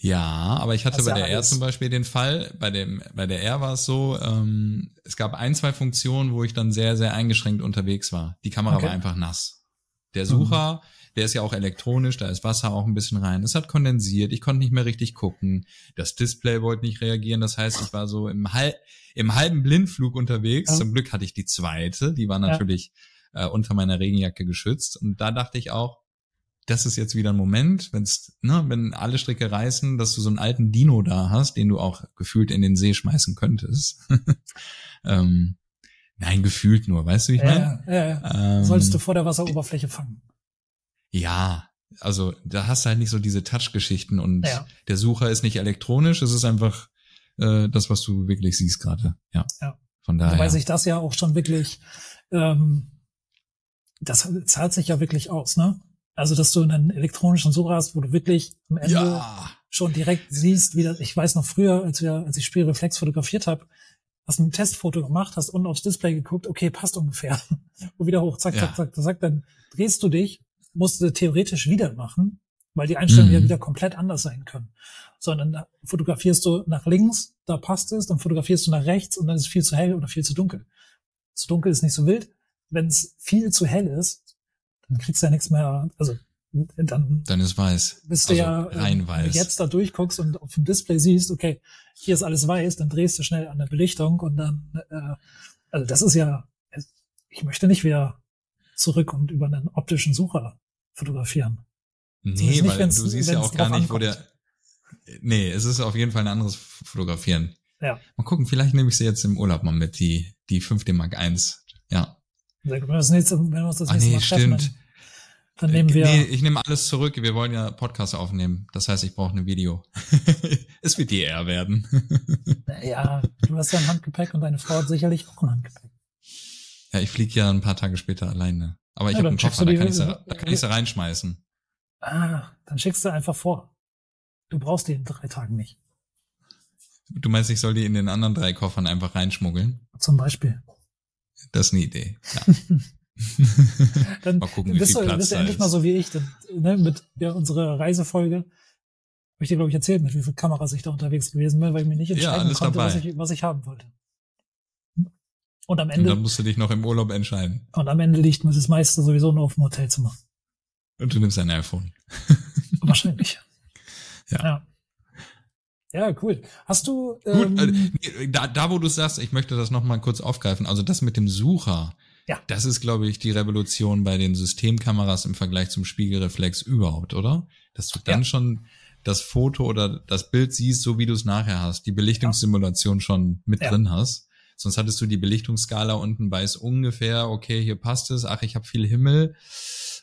Ja, aber ich hatte Was bei der R zum Beispiel den Fall, bei dem, bei der R war es so, ähm, es gab ein, zwei Funktionen, wo ich dann sehr, sehr eingeschränkt unterwegs war. Die Kamera Okay. war einfach nass. Der Sucher, der ist ja auch elektronisch, da ist Wasser auch ein bisschen rein. Es hat kondensiert, ich konnte nicht mehr richtig gucken. Das Display wollte nicht reagieren, das heißt, ich war so im, Hal im halben Blindflug unterwegs. Ja. Zum Glück hatte ich die zweite, die war Ja. natürlich äh, unter meiner Regenjacke geschützt. Und da dachte ich auch, das ist jetzt wieder ein Moment, wenn's, ne, wenn alle Stricke reißen, dass du so einen alten Dino da hast, den du auch gefühlt in den See schmeißen könntest. [laughs] ähm, nein, gefühlt nur, weißt du, wie ich meine? Ja, ja, ja. Ähm, Solltest du vor der Wasseroberfläche fangen. Ja, also da hast du halt nicht so diese Touch-Geschichten und Ja. der Sucher ist nicht elektronisch, es ist einfach äh, das, was du wirklich siehst gerade. Ja. Ja. Von daher. Wobei sich das ja auch schon wirklich, ähm, das zahlt sich ja wirklich aus, ne? Also, dass du einen elektronischen Sucher hast, wo du wirklich am Ende ja. schon direkt siehst, wie das, ich weiß noch früher, als wir, als ich Spielreflex fotografiert habe, hast ein Testfoto gemacht, hast unten aufs Display geguckt, okay, passt ungefähr. [laughs] Und wieder hoch, zack, Ja. zack, zack, zack, dann drehst du dich, musst du theoretisch wieder machen, weil die Einstellungen Mhm. ja wieder komplett anders sein können. Sondern da fotografierst du nach links, da passt es, dann fotografierst du nach rechts und dann ist es viel zu hell oder viel zu dunkel. Zu dunkel ist nicht so wild. Wenn es viel zu hell ist, dann kriegst du ja nichts mehr, also dann Dann ist weiß. bist du also ja, rein ähm, wenn weiß. du jetzt da durchguckst und auf dem Display siehst, okay, hier ist alles weiß, dann drehst du schnell an der Belichtung und dann, äh, also das ist ja, ich möchte nicht wieder zurück und über einen optischen Sucher fotografieren. Nee, nicht, weil du siehst ja auch gar nicht, wo der. ankommt. Nee, es ist auf jeden Fall ein anderes Fotografieren. Ja. Mal gucken, vielleicht nehme ich sie jetzt im Urlaub mal mit, die, die 5D Mark I. Ja. Sehr gut. Wenn wir, das nächste, wenn wir uns das nächste nee, Mal treffen, stimmt. dann, dann nehmen wir, Nee, ich nehme alles zurück. Wir wollen ja Podcast aufnehmen. Das heißt, ich brauche ein Video. [laughs] es wird die R werden. ja, du hast ja ein Handgepäck und deine Frau hat sicherlich auch ein Handgepäck. Ja, ich fliege ja ein paar Tage später alleine. Aber ich Ja, habe einen Koffer, da kann, ich sie, da kann ich sie reinschmeißen. Ah, dann schickst du einfach vor. Du brauchst die in drei Tagen nicht. Du meinst, ich soll die in den anderen drei Koffern einfach reinschmuggeln? Zum Beispiel. Das ist eine Idee. Ja. [laughs] Dann Mal gucken, wie bist viel du, Platz bist du da endlich ist. mal so wie ich. Denn, ne, mit ja, unserer Reisefolge habe ich dir, glaube ich, erzählt, mit wie viel Kameras ich da unterwegs gewesen bin, weil ich mir nicht entscheiden alles konnte, was ich, was ich haben wollte. Und am Und Ende, dann musst du dich noch im Urlaub entscheiden. und am Ende liegt mir das meiste sowieso nur auf dem Hotelzimmer. Und du nimmst ein iPhone. [laughs] Wahrscheinlich. Ja. ja. Ja, cool. Hast du Gut, äh, ähm, nee, da, da wo du sagst, ich möchte das nochmal kurz aufgreifen, also das mit dem Sucher, Ja. das ist, glaube ich, die Revolution bei den Systemkameras im Vergleich zum Spiegelreflex überhaupt, oder? Dass du dann Ja. schon das Foto oder das Bild siehst, so wie du es nachher hast, die Belichtungssimulation schon mit Ja. drin hast. Sonst hattest du die Belichtungsskala unten, weiß ungefähr, okay, hier passt es, ach, ich habe viel Himmel,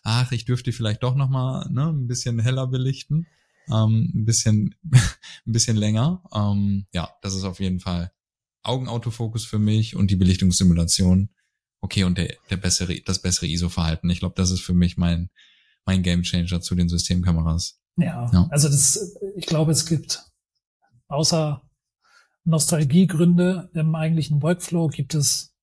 ach, ich dürfte vielleicht doch nochmal ne, ein bisschen heller belichten, ähm, ein bisschen, [laughs] ein bisschen länger. Ähm, ja, das ist auf jeden Fall Augenautofokus für mich und die Belichtungssimulation. Okay, und der, der bessere, das bessere ISO-Verhalten. Ich glaube, das ist für mich mein, mein Gamechanger zu den Systemkameras. ja, Ja. also das, ich glaube, es gibt außer Nostalgiegründe im eigentlichen Workflow gibt es,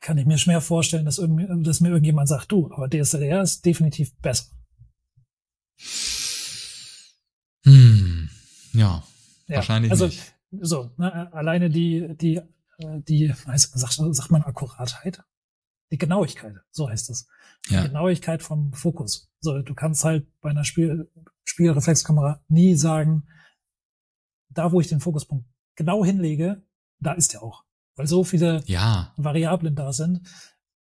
kann ich mir schwer vorstellen, dass, irgendwie, dass mir irgendjemand sagt, du, aber DSLR ist definitiv besser. Hm, ja, Ja, wahrscheinlich also, nicht. So, ne, alleine die, die, äh, die, heißt, sagt, sagt man Akkuratheit? Die Genauigkeit, so heißt es. Die Ja, Genauigkeit vom Fokus. So, du kannst halt bei einer Spiel, Spielreflexkamera nie sagen, da wo ich den Fokuspunkt genau hinlege, da ist er auch. Weil so viele ja, Variablen da sind.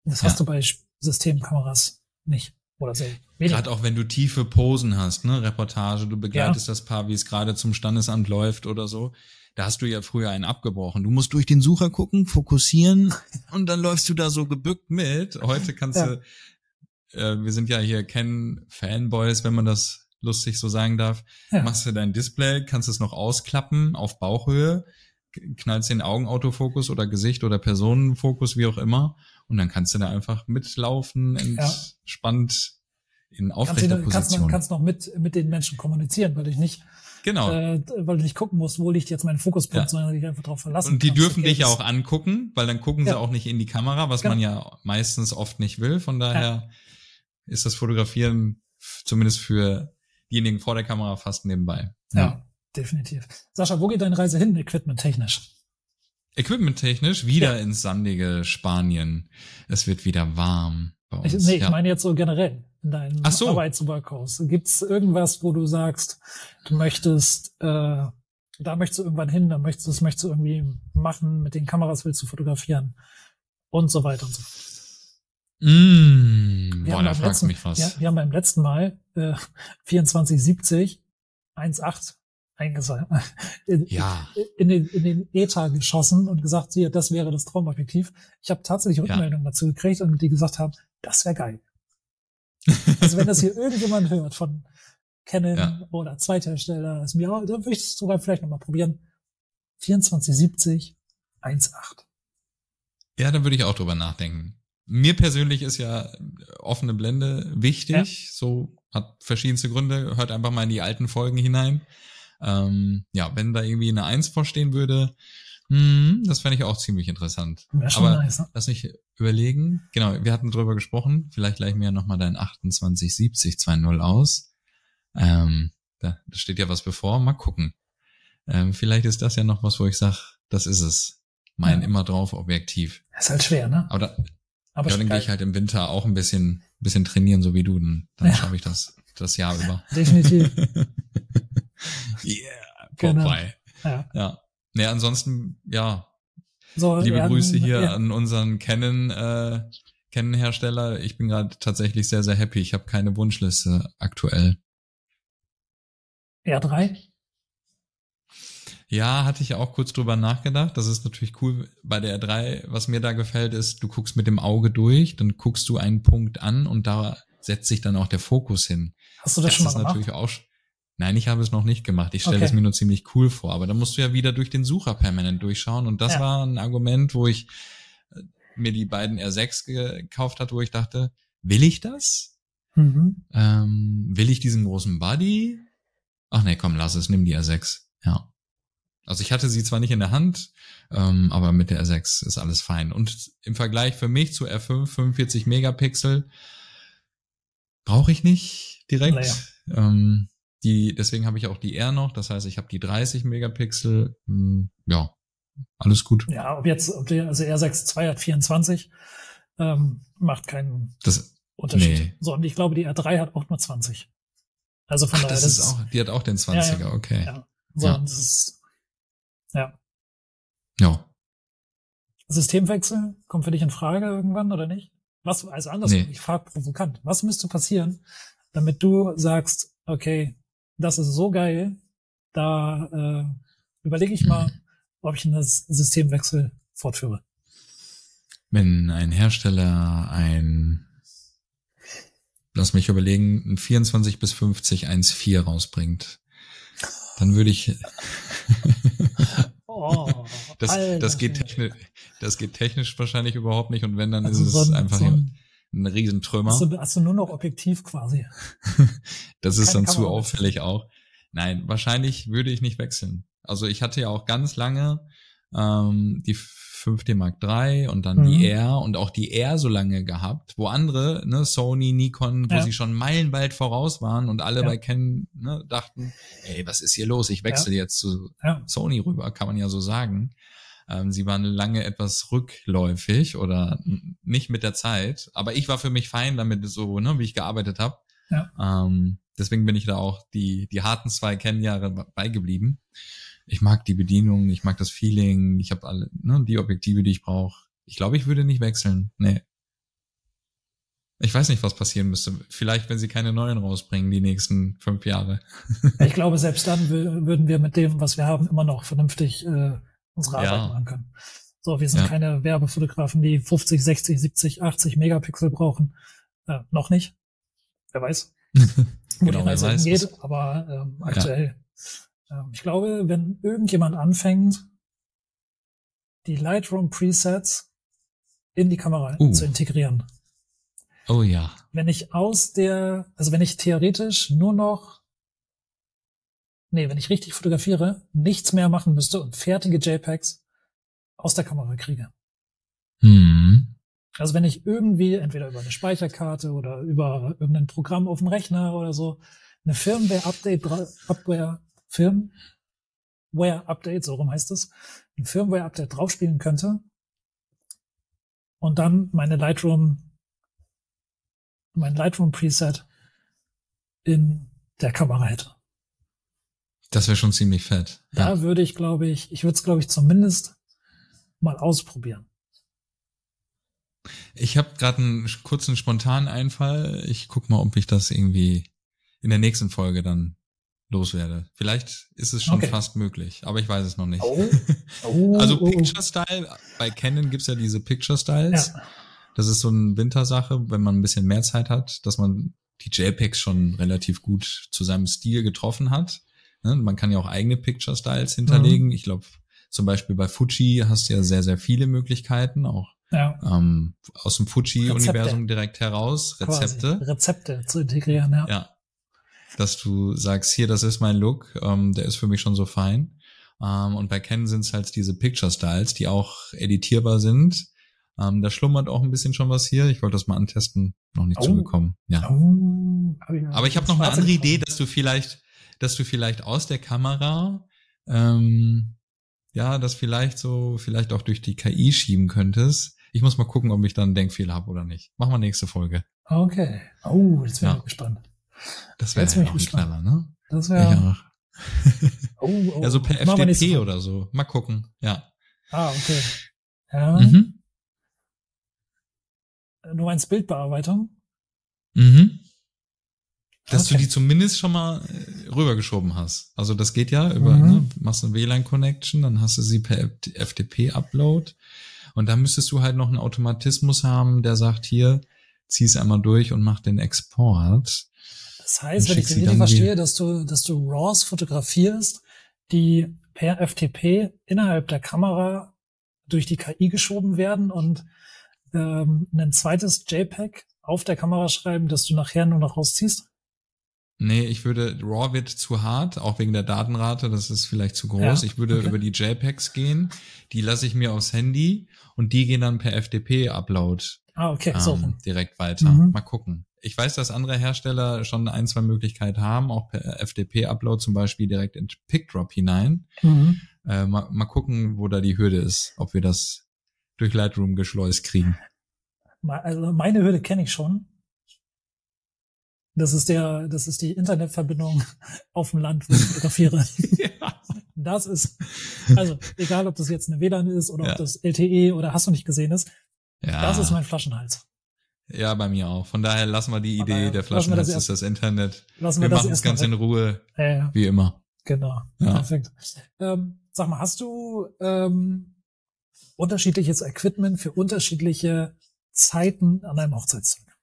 Das Ja. hast du bei Systemkameras nicht. Oder sehr wenig. gerade auch wenn du tiefe Posen hast, ne, Reportage, du begleitest das Paar, wie es gerade zum Standesamt läuft oder so. Da hast du ja früher einen abgebrochen. Du musst durch den Sucher gucken, fokussieren [laughs] und dann läufst du da so gebückt mit. Heute kannst Ja. du, äh, wir sind ja hier Ken-Fanboys, wenn man das lustig so sagen darf. Ja. Machst du dein Display, kannst es noch ausklappen auf Bauchhöhe, knallst den Augenautofokus oder Gesicht oder Personenfokus, wie auch immer. Und dann kannst du da einfach mitlaufen, entspannt in kannst, aufrechter du, kannst, noch, Position. kannst noch mit, mit den Menschen kommunizieren, weil ich nicht genau. äh, weil du nicht gucken musst, wo liegt jetzt mein Fokuspunkt, Ja. sondern dich einfach darauf verlassen Und die kannst, dürfen okay, dich ja auch angucken, weil dann gucken sie Ja. auch nicht in die Kamera, was Genau. man ja meistens oft nicht will. Von daher ist das Fotografieren zumindest für diejenigen vor der Kamera fast nebenbei. Ja, definitiv. Sascha, wo geht deine Reise hin, equipment-technisch? Equipment-technisch wieder ins sandige Spanien. Es wird wieder warm bei uns. Ich, nee, ja. ich meine jetzt so generell in deinem Ach so. Gibt es irgendwas, wo du sagst, du möchtest, äh, da möchtest du irgendwann hin, da möchtest du, das möchtest du irgendwie machen, mit den Kameras willst du fotografieren und so weiter und so fort. Mm, Wir boah, haben da fragst letzten- du mich was. Ja, wir haben beim letzten Mal äh, 2470 1.8 eingesammelt. In, Ja. in den, in den Ether geschossen und gesagt, hier, das wäre das Traumobjektiv. Ich habe tatsächlich Ja. Rückmeldungen dazu gekriegt und die gesagt haben, das wäre geil. Also wenn das hier [laughs] irgendjemand hört von Canon Ja. oder Zweithersteller, ist mir, dann würde ich es sogar vielleicht nochmal probieren. 2470 1.8. Ja, da würde ich auch drüber nachdenken. Mir persönlich ist ja offene Blende wichtig. So hat verschiedenste Gründe. Hört einfach mal in die alten Folgen hinein. Ähm, ja, wenn da irgendwie eine Eins vorstehen würde, hm, das fände ich auch ziemlich interessant. Aber nice, ne? lass mich überlegen. Genau, wir hatten drüber gesprochen. Vielleicht gleich mir nochmal dein 2870 2.0 aus. Ähm, da, da steht ja was bevor. Mal gucken. Ähm, vielleicht ist das ja noch was, wo ich sage, das ist es. Mein Ja. immer drauf Objektiv. Ist halt schwer, ne? Aber da, Aber ja, dann gehe ich halt im Winter auch ein bisschen, bisschen trainieren, so wie du. Dann, dann Ja. schaffe ich das das Jahr über. [laughs] Definitiv. [laughs] yeah, Genau. vorbei. Ja. Ja. Nee, ansonsten, ja, So, liebe ja, Grüße hier ja. an unseren Canon, äh, Canon-Hersteller. Ich bin gerade tatsächlich sehr, sehr happy. Ich habe keine Wunschliste aktuell. R3? Ja, hatte ich auch kurz drüber nachgedacht. Das ist natürlich cool bei der R3. Was mir da gefällt, ist, du guckst mit dem Auge durch, dann guckst du einen Punkt an und da setzt sich dann auch der Fokus hin. Hast du das, schon mal ist gemacht? natürlich auch. Nein, ich habe es noch nicht gemacht. Ich stelle Okay. es mir nur ziemlich cool vor. Aber da musst du ja wieder durch den Sucher permanent durchschauen. Und das Ja. war ein Argument, wo ich äh, mir die beiden R6 gekauft hat, wo ich dachte, will ich das? Mhm. Ähm, will ich diesen großen Body? Ach nee, komm, lass es, nimm die R6. Ja. Also ich hatte sie zwar nicht in der Hand, ähm, aber mit der R6 ist alles fein. Und im Vergleich für mich zu R5, 45 Megapixel, brauche ich nicht direkt. Naja. Ähm, die, deswegen habe ich auch die R noch, das heißt, ich habe die 30 Megapixel. Hm, ja, alles gut. Ja, ob jetzt, ob der, also R6 II hat 24, ähm, macht keinen Das, Unterschied. Nee. So, und ich glaube, die R3 hat auch nur 20. Also von Ach, daher, das ist auch, die hat auch den 20er, Ja, ja. okay. ja. So, Ja. Das ist, ja. Ja. Systemwechsel kommt für dich in Frage irgendwann oder nicht? Was, also andersrum, Nee. ich frage provokant, was müsste passieren, damit du sagst, okay, das ist so geil, da äh, überlege ich mal, ob ich einen Systemwechsel fortführe. Wenn ein Hersteller ein, lass mich überlegen, ein 24 bis 50 1.4 rausbringt, dann würde ich, Oh, [laughs] das, das geht technisch, das geht technisch wahrscheinlich überhaupt nicht und wenn, dann Also ist so es ein- einfach so ein- ein Riesentrümmer. Hast du, hast du nur noch objektiv quasi. [laughs] Das ist Keine dann zu Kamera auffällig auch. Nein, wahrscheinlich würde ich nicht wechseln. Also ich hatte ja auch ganz lange ähm, die 5D Mark III und dann Mhm. die R und auch die R so lange gehabt, wo andere, ne, Sony, Nikon, wo Ja. sie schon meilenweit voraus waren und alle Ja. bei Canon ne, dachten, ey, was ist hier los? Ich wechsle jetzt zu Ja. Sony rüber, kann man ja so sagen. Ähm, sie waren lange etwas rückläufig oder nicht mit der Zeit, aber ich war für mich fein damit, so ne, wie ich gearbeitet habe. Ja. Ähm, deswegen bin ich da auch die die harten zwei Kennjahre beigeblieben. Ich mag die Bedienung, ich mag das Feeling, ich habe alle ne, die Objektive, die ich brauche. Ich glaube, ich würde nicht wechseln. Nee. Ich weiß nicht, was passieren müsste. Vielleicht, wenn sie keine neuen rausbringen, die nächsten fünf Jahre. [laughs] Ich glaube, selbst dann wü- würden wir mit dem, was wir haben, immer noch vernünftig äh, unsere Arbeit Ja. machen können. So, wir sind Ja. keine Werbefotografen, die 50, 60, 70, 80 Megapixel brauchen. Äh, noch nicht. Wer weiß, [laughs] wo Genau, die wer Reise weiß, was- aber ähm, aktuell. Ähm, ich glaube, wenn irgendjemand anfängt, die Lightroom Presets in die Kamera Uh. zu integrieren, Oh ja. wenn ich aus der, also wenn ich theoretisch nur noch, nee, wenn ich richtig fotografiere, nichts mehr machen müsste und fertige JPEGs aus der Kamera kriege. Hm. Also wenn ich irgendwie entweder über eine Speicherkarte oder über irgendein Programm auf dem Rechner oder so eine Firmware-Update, Upware, Firmware-Update, so rum heißt es, ein Firmware-Update draufspielen könnte und dann meine Lightroom, mein Lightroom-Preset in der Kamera hätte. Das wäre schon ziemlich fett. Da Ja. würde ich, glaube ich, ich würde es, glaube ich, zumindest mal ausprobieren. Ich habe gerade einen kurzen spontanen Einfall. Ich guck mal, ob ich das irgendwie in der nächsten Folge dann loswerde. Vielleicht ist es schon Okay. fast möglich, aber ich weiß es noch nicht. Oh. [laughs] Oh, Also. Picture Style, bei Canon gibt's ja diese Picture Styles. Ja. Das ist so eine Wintersache, wenn man ein bisschen mehr Zeit hat, dass man die JPEGs schon relativ gut zu seinem Stil getroffen hat. Ne, Man kann ja auch eigene Picture Styles hinterlegen. Mhm. Ich glaube, zum Beispiel bei Fuji hast du ja sehr, sehr viele Möglichkeiten, auch Ja. ähm, aus dem Fuji-Universum direkt heraus, Rezepte. Quasi. Rezepte zu integrieren, ja. Ja. Dass du sagst, hier, das ist mein Look, ähm, der ist für mich schon so fein. Ähm, und bei Canon sind es halt diese Picture Styles, die auch editierbar sind. Ähm, da schlummert auch ein bisschen schon was hier. Ich wollte das mal antesten, noch nicht Oh. zugekommen. Ja. Oh, hab ich Aber ich habe noch eine andere. Idee, dass du vielleicht, dass du vielleicht aus der Kamera, ähm, ja, das vielleicht so, vielleicht auch durch die KI schieben könntest. Ich muss mal gucken, ob ich dann einen Denkfehler habe oder nicht. Machen wir nächste Folge. Okay. Oh, jetzt bin Ja. ich gespannt. Das wäre Jetzt bin ja auch ein gespannt. Knaller, ne? Das wäre. auch. Oh, oh, Ja, so per FTP oder so. Mal gucken. Ja. Ah, okay. Ja. Mhm. Du meinst Bildbearbeitung? Mhm. Dass Okay. du die zumindest schon mal äh, rübergeschoben hast. Also das geht ja über, Mhm. ne, machst eine WLAN-Connection, dann hast du sie per FTP-Upload und dann müsstest du halt noch einen Automatismus haben, der sagt, hier, zieh's einmal durch und mach den Export. Das heißt, wenn ich sie richtig verstehe, dass du, dass du RAWs fotografierst, die per FTP innerhalb der Kamera durch die KI geschoben werden und ähm, ein zweites JPEG auf der Kamera schreiben, das du nachher nur noch rausziehst? Nee, ich würde, RAW wird zu hart, auch wegen der Datenrate, das ist vielleicht zu groß. Ja, ich würde okay. über die JPEGs gehen, die lasse ich mir aufs Handy und die gehen dann per FTP-Upload Ah, okay, so ähm, rum. direkt weiter. Mhm. Mal gucken. Ich weiß, dass andere Hersteller schon ein, zwei Möglichkeiten haben, auch per FTP-Upload zum Beispiel direkt in PickDrop hinein. Mhm. Äh, mal, mal gucken, wo da die Hürde ist, ob wir das durch Lightroom geschleust kriegen. Also meine Hürde kenne ich schon. Das ist der, das ist die Internetverbindung [laughs] auf dem Land, wo ich fotografiere. [laughs] ja. Das ist, [laughs] also egal, ob das jetzt eine WLAN ist oder ja. ob das LTE oder hast du nicht gesehen ist, ja. das ist mein Flaschenhals. Ja, bei mir auch. Von daher lassen wir die Idee, der Flaschenhals das ist das Internet. Lassen wir, wir das machen es ganz in Ruhe, ja, wie immer. Genau, ja. perfekt. Ähm, sag mal, hast du ähm, unterschiedliches Equipment für unterschiedliche Zeiten an einem Hochzeitstag?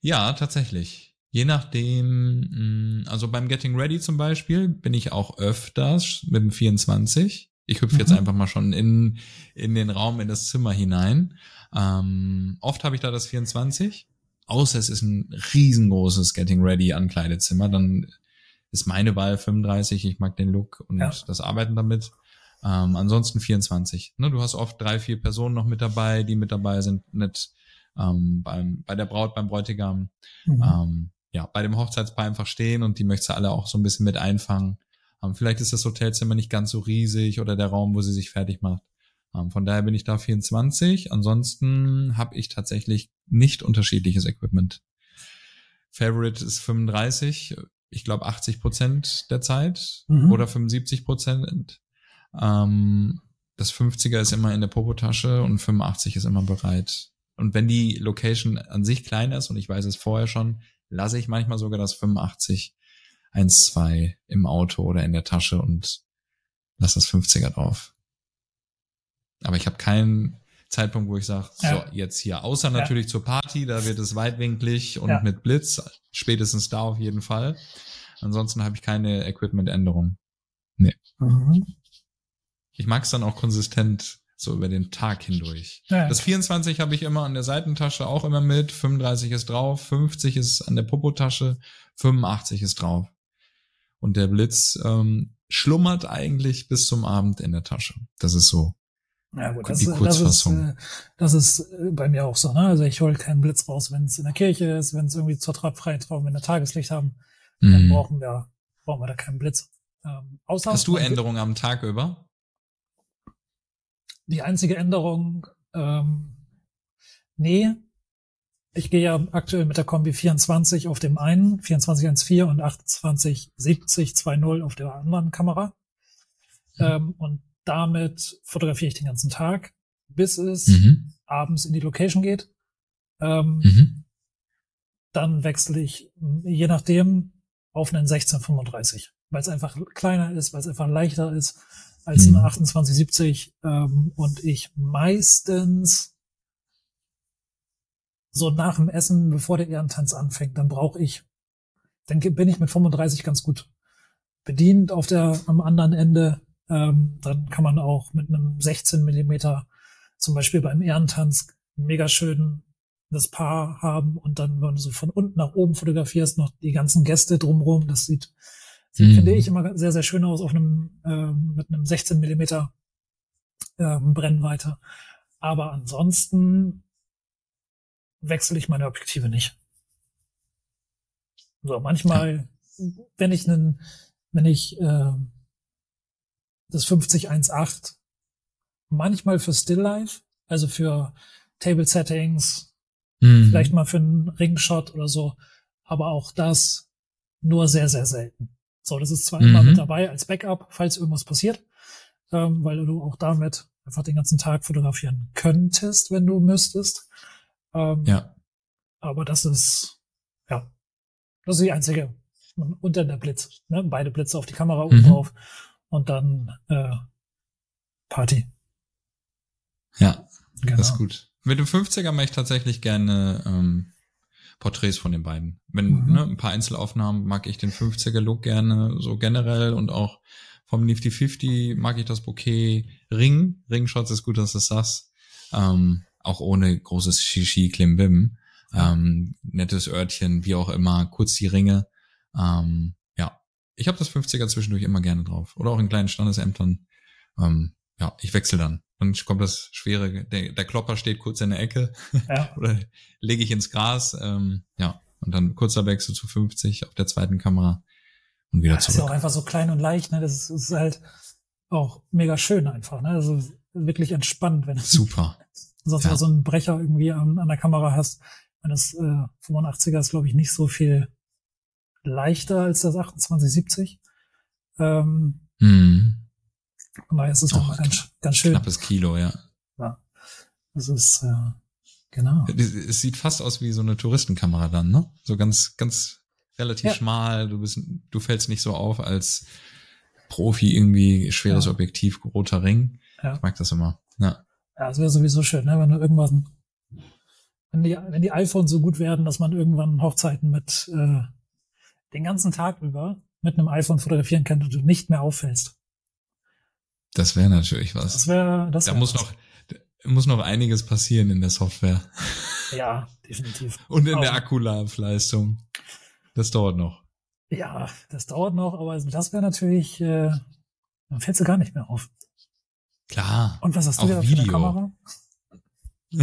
Ja, tatsächlich. Je nachdem, mm, also beim Getting Ready zum Beispiel bin ich auch öfters mit dem 24. Ich hüpfe mhm. jetzt einfach mal schon in, in den Raum, in das Zimmer hinein. Ähm, oft habe ich da das 24, außer es ist ein riesengroßes Getting Ready Ankleidezimmer, dann ist meine Wahl 35. Ich mag den Look und ja. das Arbeiten damit. Ähm, ansonsten 24. Ne, du hast oft drei, vier Personen noch mit dabei, die mit dabei sind, nicht ähm, beim, bei der Braut, beim Bräutigam. Mhm. Ähm, ja, bei dem Hochzeitspaar einfach stehen und die möchtest du alle auch so ein bisschen mit einfangen. Ähm, vielleicht ist das Hotelzimmer nicht ganz so riesig oder der Raum, wo sie sich fertig macht. Ähm, von daher bin ich da 24. Ansonsten habe ich tatsächlich nicht unterschiedliches Equipment. Favorite ist 35, ich glaube 80 Prozent der Zeit mhm. oder 75 Prozent. Ähm, das 50er ist immer in der Popotasche und 85 ist immer bereit. Und wenn die Location an sich klein ist und ich weiß es vorher schon, lasse ich manchmal sogar das 85 1, 2 im Auto oder in der Tasche und lasse das 50er drauf. Aber ich habe keinen Zeitpunkt, wo ich sage, ja. so, jetzt hier, außer natürlich ja. zur Party, da wird es weitwinklig und ja. mit Blitz, spätestens da auf jeden Fall. Ansonsten habe ich keine Equipment-Änderung. Nee. Mhm. Ich mag es dann auch konsistent so über den Tag hindurch. Ja. Das 24 habe ich immer an der Seitentasche auch immer mit, 35 ist drauf, 50 ist an der Popotasche, 85 ist drauf. Und der Blitz ähm, schlummert eigentlich bis zum Abend in der Tasche. Das ist so. Ja, gut, das, die Kurzfassung. Das ist, das ist äh, bei mir auch so. Ne? Also ich hole keinen Blitz raus, wenn es in der Kirche ist, wenn es irgendwie zur Trappfreiheit, wenn wir Tageslicht haben, dann mm. brauchen wir brauchen wir da keinen Blitz. Ähm, außer Hast du Änderungen am Tag über? Die einzige Änderung, ähm, nee, ich gehe ja aktuell mit der Kombi 24 auf dem einen, 2414 und 287020 auf der anderen Kamera. Mhm. Ähm, und damit fotografiere ich den ganzen Tag, bis es mhm. abends in die Location geht. Ähm, mhm. Dann wechsle ich, je nachdem, auf einen 1635, weil es einfach kleiner ist, weil es einfach leichter ist als mhm. ein 2870 ähm, und ich meistens so nach dem Essen, bevor der Ehrentanz anfängt, dann brauche ich, dann bin ich mit 35 ganz gut bedient auf der am anderen Ende. Ähm, dann kann man auch mit einem 16 Millimeter zum Beispiel beim Ehrentanz mega schön das Paar haben und dann, wenn du so von unten nach oben fotografierst, noch die ganzen Gäste drumherum, das sieht Sieht, mhm. finde ich, immer sehr, sehr schön aus auf einem, äh, mit einem 16 Millimeter äh, Brennweite. Aber ansonsten wechsle ich meine Objektive nicht. So, manchmal, wenn ich einen, wenn ich äh, das 5018 manchmal für Still Life, also für Table Settings, mhm. vielleicht mal für einen Ringshot oder so, aber auch das nur sehr, sehr selten. So, das ist zwar mhm. immer mit dabei als Backup, falls irgendwas passiert, ähm, weil du auch damit einfach den ganzen Tag fotografieren könntest, wenn du müsstest. Ähm, ja. Aber das ist, ja, das ist die einzige. Und dann der Blitz, ne? beide Blitze auf die Kamera oben mhm. drauf und dann äh, Party. Ja, genau. das ist gut. Mit dem 50er möchte ich tatsächlich gerne ähm, Porträts von den beiden. Wenn mhm. ne, ein paar Einzelaufnahmen mag ich den 50er Look gerne so generell und auch vom Nifty 50 mag ich das Bouquet Ring. Ringshots ist gut, dass du das sagst. Ähm, auch ohne großes Shishi Klimbim. Ähm, nettes Örtchen, wie auch immer, kurz die Ringe. Ähm, ja, ich habe das 50er zwischendurch immer gerne drauf. Oder auch in kleinen Standesämtern. Ähm, ja, ich wechsle dann. Dann kommt das Schwere, der, der Klopper steht kurz in der Ecke ja. [laughs] oder lege ich ins Gras. Ähm, ja, und dann kurzer Wechsel zu 50 auf der zweiten Kamera und wieder ja, zurück. Das ist ja auch einfach so klein und leicht, ne? Das ist, ist halt auch mega schön einfach, ne? Also wirklich entspannt, wenn Super. [laughs] sonst ja. mal so einen Brecher irgendwie an, an der Kamera hast. Das äh, 85er ist, glaube ich, nicht so viel leichter als das 2870. Ähm, Hm. von daher ist es Och, doch ganz, ganz schön. Knappes Kilo, ja. Ja. Das ist, äh, genau. Es es sieht fast aus wie so eine Touristenkamera dann, ne? So ganz, ganz relativ Ja. schmal. Du bist, du fällst nicht so auf als Profi irgendwie schweres Ja. Objektiv, roter Ring. Ja. Ich mag das immer. Ja. Ja, es wäre sowieso schön, ne, wenn du irgendwann, wenn die, wenn die iPhones so gut werden, dass man irgendwann Hochzeiten mit äh, den ganzen Tag über mit einem iPhone fotografieren kann und du nicht mehr auffällst. Das wäre natürlich Das was. wäre, das Da wär muss was. noch, da muss noch einiges passieren in der Software. Ja, definitiv. [laughs] Und in der Aber- Akkulaufleistung. Das dauert noch. Ja, das dauert noch, aber das wäre natürlich, äh, dann fällst du gar nicht mehr auf. Klar. Und was hast du Auch da für eine. Kamera? [laughs]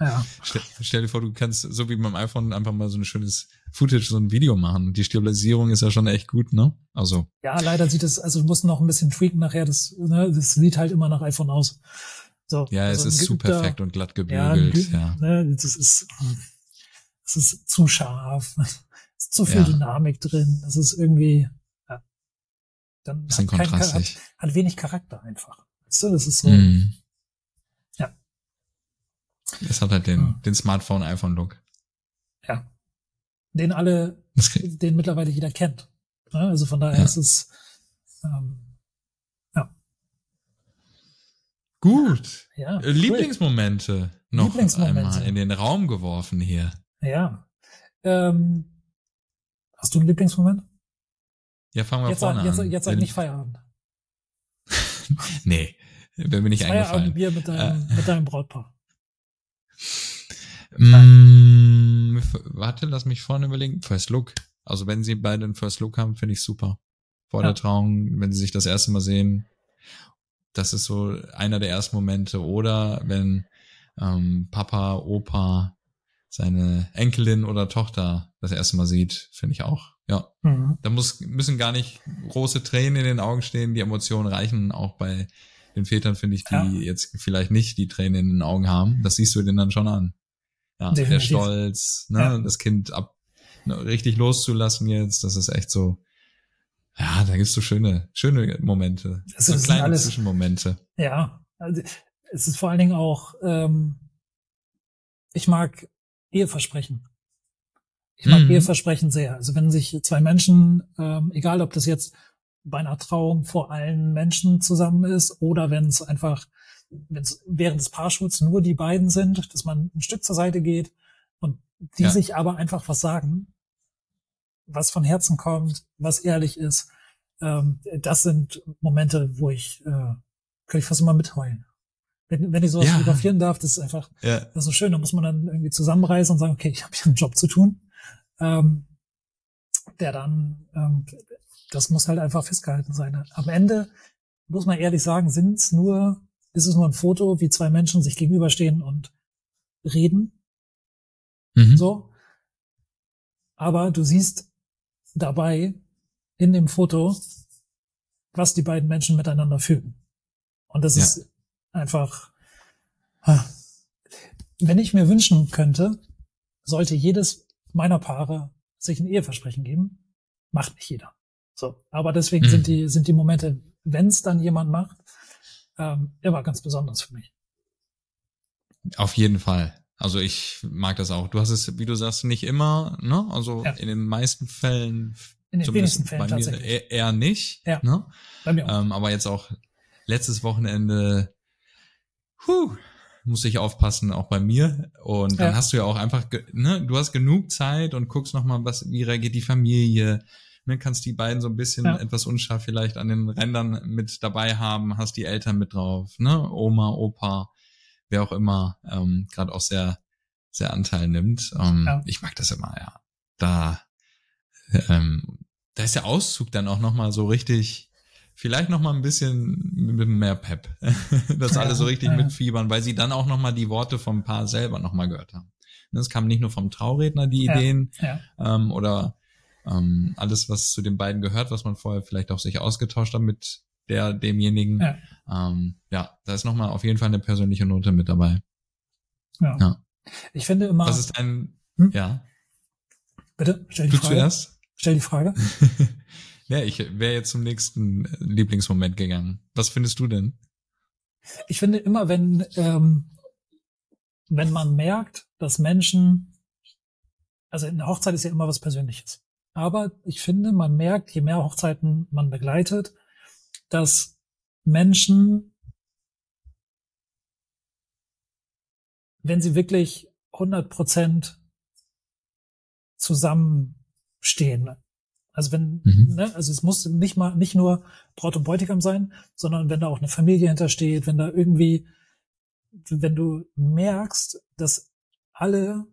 Ja, Stell, stell dir vor, du kannst so wie beim iPhone einfach mal so ein schönes Footage, so ein Video machen. Die Stabilisierung ist ja schon echt gut, ne? Also, ja, leider sieht es, also du musst noch ein bisschen tweaken nachher, das, ne, das sieht halt immer nach iPhone aus. So, ja, also es ist zu perfekt und glatt Ja, gebügelt, Ge- ja. Ne, das ist, es ist zu scharf. [laughs] Es ist zu viel Ja. Dynamik drin. Es ist irgendwie, ja, dann hat, kein- hat, hat wenig Charakter einfach. Weißt du, das ist so, Mhm. Ja. Das hat halt den, Mhm. den Smartphone-iPhone-Look. ja, den alle, den mittlerweile jeder kennt. Ne? Also von daher Ja. ist es, ähm, Gut. ja. Äh, Lieblingsmomente noch Lieblingsmomente. einmal in den Raum geworfen hier. Cool. Ja. Ähm, hast du einen Lieblingsmoment? Ja, fangen wir Jetzt, vorne jetzt, an. jetzt sag Den- nicht Feierabend. [laughs] Nee, wäre mir nicht eingefallen. Feierabendbier mit deinem, Äh. mit deinem Brautpaar. [laughs] Mm, warte, lass mich vorne überlegen. First Look. Also wenn sie beide einen First Look haben, finde ich super. Vor Ja. der Trauung, wenn sie sich das erste Mal sehen, das ist so einer der ersten Momente. Oder wenn ähm, Papa, Opa seine Enkelin oder Tochter das erste Mal sieht, finde ich auch. Ja, Mhm. da muss, müssen gar nicht große Tränen in den Augen stehen. Die Emotionen reichen auch bei den Vätern, finde ich, die Ja. jetzt vielleicht nicht die Tränen in den Augen haben. Das siehst du denen dann schon an. Ja, der Definitiv. Stolz, ne, Ja. das Kind ab, ne, richtig loszulassen jetzt, das ist echt so, ja, da gibt's so schöne, schöne Momente. Es so kleine alles- Zwischenmomente. Ja, also es ist vor allen Dingen auch, ähm, ich mag Eheversprechen. Ich mag Mhm. Eheversprechen sehr. Also wenn sich zwei Menschen, ähm, egal ob das jetzt bei einer Trauung vor allen Menschen zusammen ist oder wenn es einfach, wenn es während des Paarschutz nur die beiden sind, dass man ein Stück zur Seite geht und die Ja. sich aber einfach was sagen, was von Herzen kommt, was ehrlich ist. Ähm, das sind Momente, wo ich, äh, kann ich fast immer mitheulen. Wenn, wenn ich sowas Ja. fotografieren darf, das ist einfach, Ja, das ist so schön, da muss man dann irgendwie zusammenreisen und sagen, okay, ich habe hier einen Job zu tun. Ähm, der dann, ähm, das muss halt einfach festgehalten sein. Am Ende, muss man ehrlich sagen, sind es nur, ist es nur ein Foto, wie zwei Menschen sich gegenüberstehen und reden. mhm. So. Aber du siehst dabei in dem Foto, was die beiden Menschen miteinander fühlen. Und das Ja. ist einfach, wenn ich mir wünschen könnte, sollte jedes meiner Paare sich ein Eheversprechen geben, macht nicht jeder. So. Aber deswegen Mhm. sind die, sind die Momente, wenn es dann jemand macht, ähm, immer ganz besonders für mich. Auf jeden Fall. Also ich mag das auch. Du hast es, wie du sagst, nicht immer, ne? Also Ja. in den meisten Fällen, In den wenigsten Fällen bei mir eher, eher nicht. Ja. Ne? Bei mir auch. Ähm, aber jetzt auch letztes Wochenende, huh, muss ich aufpassen, auch bei mir. Und dann Ja. hast du ja auch einfach, ne, du hast genug Zeit und guckst nochmal, was, wie reagiert die Familie. Ne, kannst die beiden so ein bisschen Ja. etwas unscharf vielleicht an den Rändern mit dabei haben, hast die Eltern mit drauf, ne, Oma, Opa, wer auch immer, ähm, gerade auch sehr, sehr Anteil nimmt. Ähm, Ja. Ich mag das immer, ja. Da, ähm, da ist der Auszug dann auch nochmal so richtig, vielleicht nochmal ein bisschen mit mehr Pep, [laughs] dass alle so richtig mitfiebern, weil sie dann auch nochmal die Worte vom Paar selber nochmal gehört haben. Ne, Es kam nicht nur vom Trauredner die. Ideen Ja. ähm, oder ähm, alles, was zu den beiden gehört, was man vorher vielleicht auch sich ausgetauscht hat mit der, demjenigen. Ja. Ähm, ja, da ist nochmal auf jeden Fall eine persönliche Note mit dabei. Ja. Ja. Ich finde immer. Was ist ein, Hm? ja, Bitte, stell die du Frage. zuerst? Stell die Frage. [laughs] ja, ich wäre jetzt zum nächsten äh, Lieblingsmoment gegangen. Was findest du denn? Ich finde immer, wenn, ähm, wenn man merkt, dass Menschen, also in der Hochzeit ist ja immer was Persönliches. Aber ich finde, man merkt, je mehr Hochzeiten man begleitet, dass Menschen, wenn sie wirklich 100 Prozent zusammenstehen. Also wenn, Mhm. ne, also es muss nicht mal, nicht nur Braut und Bräutigam sein, sondern wenn da auch eine Familie hintersteht, wenn da irgendwie, wenn du merkst, dass alle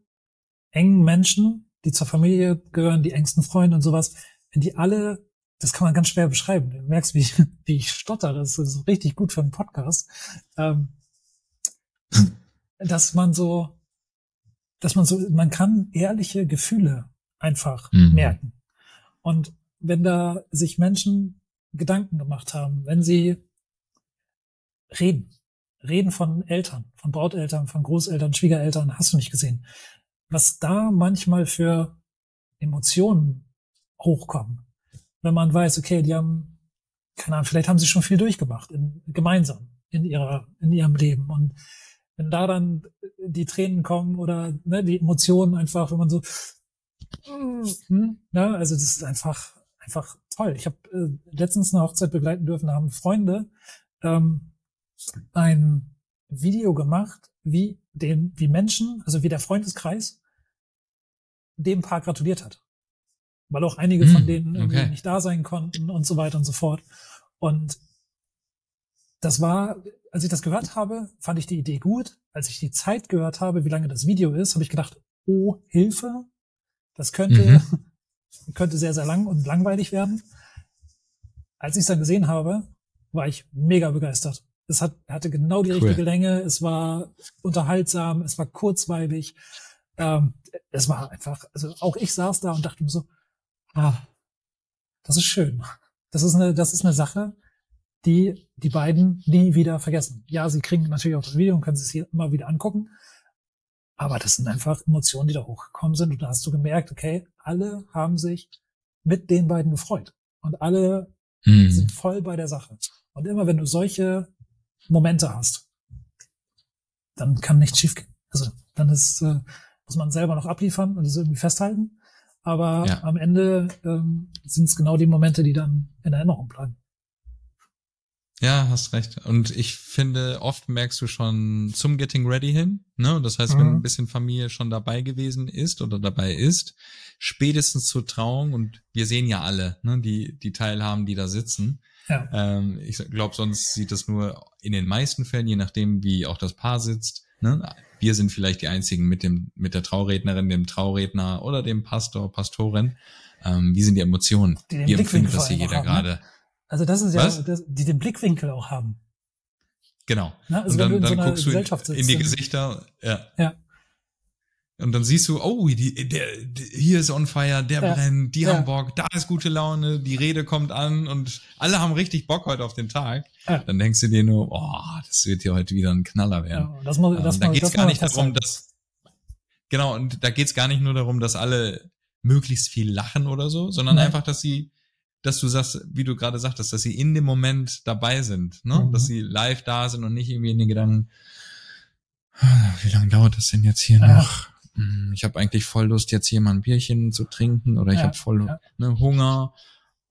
engen Menschen, die zur Familie gehören, die engsten Freunde und sowas, wenn die alle, das kann man ganz schwer beschreiben. Du merkst, wie, [laughs] wie ich stotter, das ist richtig gut für einen Podcast, ähm, dass man so, dass man so, man kann ehrliche Gefühle einfach Mhm. merken. Und wenn da sich Menschen Gedanken gemacht haben, wenn sie reden, reden von Eltern, von Brauteltern, von Großeltern, Schwiegereltern, hast du nicht gesehen, was da manchmal für Emotionen hochkommen. Wenn man weiß, okay, die haben, keine Ahnung, vielleicht haben sie schon viel durchgemacht, in, gemeinsam in ihrer, in ihrem Leben. Und wenn da dann die Tränen kommen oder ne, die Emotionen einfach, wenn man so, hm, ne, also das ist einfach, einfach toll. Ich habe äh, letztens eine Hochzeit begleiten dürfen, da haben Freunde ähm, ein Video gemacht, wie den, wie Menschen, also wie der Freundeskreis dem Paar gratuliert hat. Weil auch einige Hm, von denen irgendwie okay. nicht da sein konnten und so weiter und so fort. Und das war, als ich das gehört habe, fand ich die Idee gut. Als ich die Zeit gehört habe, wie lange das Video ist, habe ich gedacht, oh, Hilfe. Das könnte, [laughs] könnte sehr, sehr lang und langweilig werden. Als ich es dann gesehen habe, war ich mega begeistert. Es hat, hatte genau die Cool. richtige Länge, es war unterhaltsam, es war kurzweilig. Ähm, es war einfach, also auch ich saß da und dachte mir so, ah, das ist schön. Das ist eine, das ist eine Sache, die die beiden nie wieder vergessen. Ja, sie kriegen natürlich auch das Video und können es hier immer wieder angucken. Aber das sind einfach Emotionen, die da hochgekommen sind. Und da hast du gemerkt, okay, alle haben sich mit den beiden gefreut. Und alle Hm. sind voll bei der Sache. Und immer wenn du solche Momente hast, dann kann nichts schiefgehen. Also dann ist, äh, muss man selber noch abliefern und es irgendwie festhalten. Aber Ja. am Ende ähm, sind es genau die Momente, die dann in Erinnerung bleiben. Ja, hast recht. Und ich finde, oft merkst du schon zum Getting Ready hin, ne? Das heißt, wenn Mhm. ein bisschen Familie schon dabei gewesen ist oder dabei ist, spätestens zur Trauung, und wir sehen ja alle, ne, die, die teilhaben, die da sitzen. Ja. Ähm, ich glaube, sonst sieht das nur in den meisten Fällen, je nachdem, wie auch das Paar sitzt. Ne? Wir sind vielleicht die einzigen mit dem, mit der Traurednerin, dem Trauredner oder dem Pastor, Pastorin. Ähm, wie sind die Emotionen? Die Wie empfindet das hier jeder auch haben, ne? Also das ist ja, das, die den Blickwinkel auch haben. Genau. Ne? Also und dann, du in so dann einer guckst du Gesellschaft sitzt, in die Gesichter, ja. Ja. Und dann siehst du, oh, die, der, der, hier ist on fire, der Ja. brennt, die Ja. haben Bock, da ist gute Laune, die Rede kommt an und alle haben richtig Bock heute auf den Tag. Ja. Dann denkst du dir nur, oh, das wird hier heute wieder ein Knaller Ja, werden. und das muss, Ähm, das da geht's das gar nicht darum, dass genau und da geht's gar nicht nur darum, dass alle möglichst viel lachen oder so, sondern Nein. einfach, dass sie, dass du sagst, wie du gerade sagtest, dass sie in dem Moment dabei sind, ne? Mhm. dass sie live da sind und nicht irgendwie in den Gedanken, "Ah, wie lange dauert das denn jetzt hier Ja. noch? Hm, Ich habe eigentlich voll Lust, jetzt hier mal ein Bierchen zu trinken oder ich Ja, habe voll ja. ne, Hunger.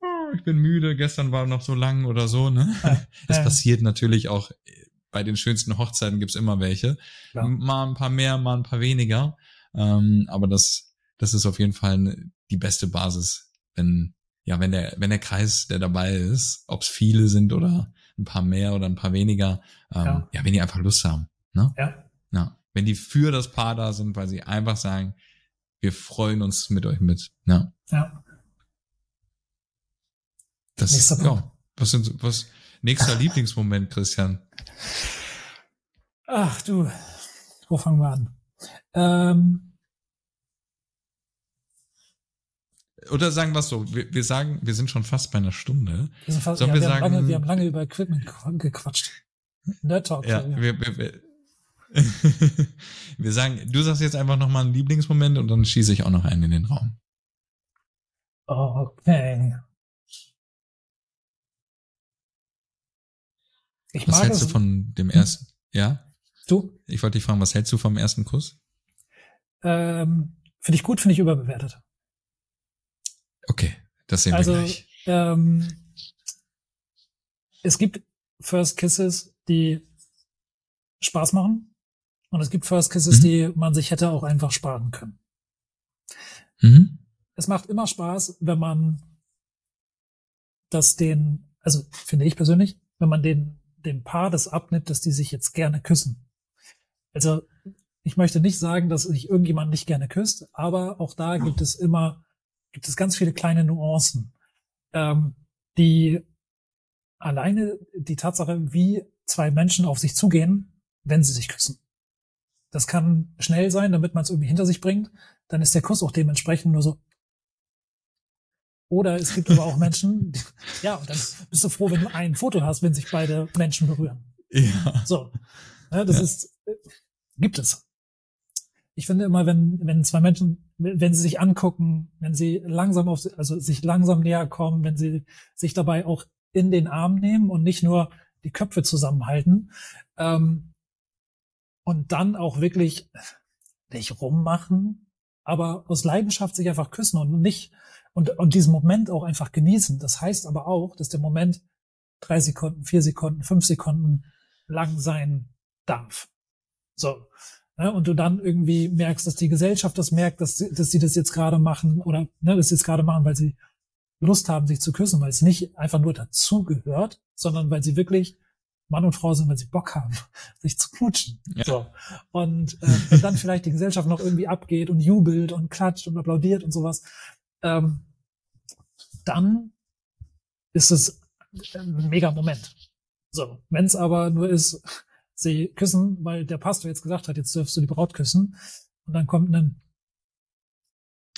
Ah, Ich bin müde, gestern war noch so lang oder so. Ne? Es [laughs] passiert natürlich auch bei den schönsten Hochzeiten gibt's immer welche. Klar. Mal ein paar mehr, mal ein paar weniger. Ähm, aber das, das ist auf jeden Fall die beste Basis, wenn, ja, wenn der, wenn der Kreis, der dabei ist, ob's viele sind oder ein paar mehr oder ein paar weniger, ähm, ja. Ja. wenn die einfach Lust haben. Ne? Ja. Ja. Wenn die für das Paar da sind, weil sie einfach sagen, wir freuen uns mit euch mit. Ja. Ja. Das, Nächster Punkt. ja. Was sind, was, nächster Lieblingsmoment, Christian? Ach du, wo fangen wir an? Ähm, Oder sagen wir es so, wir, wir sagen, wir sind schon fast bei einer Stunde. wir, sind fast, Sollen ja, wir wir, haben sagen- lange, wir haben lange über Equipment gequatscht. Nerd Talk. Ja, wir, wir, wir, [laughs] Wir sagen, du sagst jetzt einfach nochmal einen Lieblingsmoment und dann schieße ich auch noch einen in den Raum. Okay. Ich was hältst du von dem ersten? Hm? Ja? Du? Ich wollte dich fragen, was hältst du vom ersten Kuss? Ähm, finde ich gut, finde ich überbewertet. Okay, das sehen also, wir gleich. Ähm, es gibt First Kisses, die Spaß machen. Und es gibt First Kisses, mhm. die man sich hätte auch einfach sparen können. Mhm. Es macht immer Spaß, wenn man das den, also finde ich persönlich, wenn man den, dem Paar das abnimmt, dass die sich jetzt gerne küssen. Also ich möchte nicht sagen, dass sich irgendjemand nicht gerne küsst, aber auch da gibt es immer, gibt es ganz viele kleine Nuancen, ähm, die alleine die Tatsache, wie zwei Menschen auf sich zugehen, wenn sie sich küssen. Das kann schnell sein, damit man es irgendwie hinter sich bringt. Dann ist der Kuss auch dementsprechend nur so. Oder es gibt aber auch Menschen, die, [laughs] ja, und dann bist du froh, wenn du ein Foto hast, wenn sich beide Menschen berühren. Ja. So. Ja, das ja. ist, äh, gibt es ich finde immer, wenn, wenn zwei Menschen, wenn sie sich angucken, wenn sie langsam auf, also sich langsam näher kommen, wenn sie sich dabei auch in den Arm nehmen und nicht nur die Köpfe zusammenhalten, ähm, und dann auch wirklich nicht rummachen, aber aus Leidenschaft sich einfach küssen und nicht, und, und diesen Moment auch einfach genießen. Das heißt aber auch, dass der Moment drei Sekunden, vier Sekunden, fünf Sekunden lang sein darf. So. Ja, und du dann irgendwie merkst, dass die Gesellschaft das merkt, dass, sie, dass sie das jetzt gerade machen oder ne, das jetzt gerade machen, weil sie Lust haben, sich zu küssen, weil es nicht einfach nur dazugehört, sondern weil sie wirklich Mann und Frau sind, weil sie Bock haben, [laughs] sich zu knutschen. Ja. So. Und äh, wenn dann vielleicht die Gesellschaft noch irgendwie abgeht und jubelt und klatscht und applaudiert und sowas, ähm, dann ist es ein mega Moment. So, wenn es aber nur ist, sie küssen, weil der Pastor jetzt gesagt hat, jetzt dürfst du die Braut küssen. Und dann kommt ein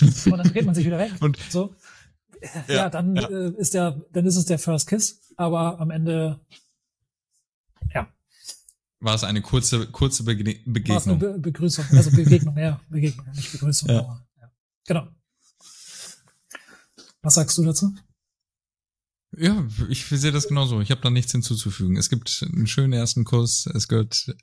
[laughs] und dann dreht man sich wieder weg. Und so. Ja, ja dann ja. Äh, ist der, dann ist es der First Kiss, aber am Ende, ja. War es eine kurze, kurze Begne Begegnung? War es eine Be Begrüßung, also Begegnung, ja, Begegnung, nicht Begrüßung. Ja. Aber, ja. Genau. Was sagst du dazu? Ja, ich sehe das genauso. Ich habe da nichts hinzuzufügen. Es gibt einen schönen ersten Kurs, es gehört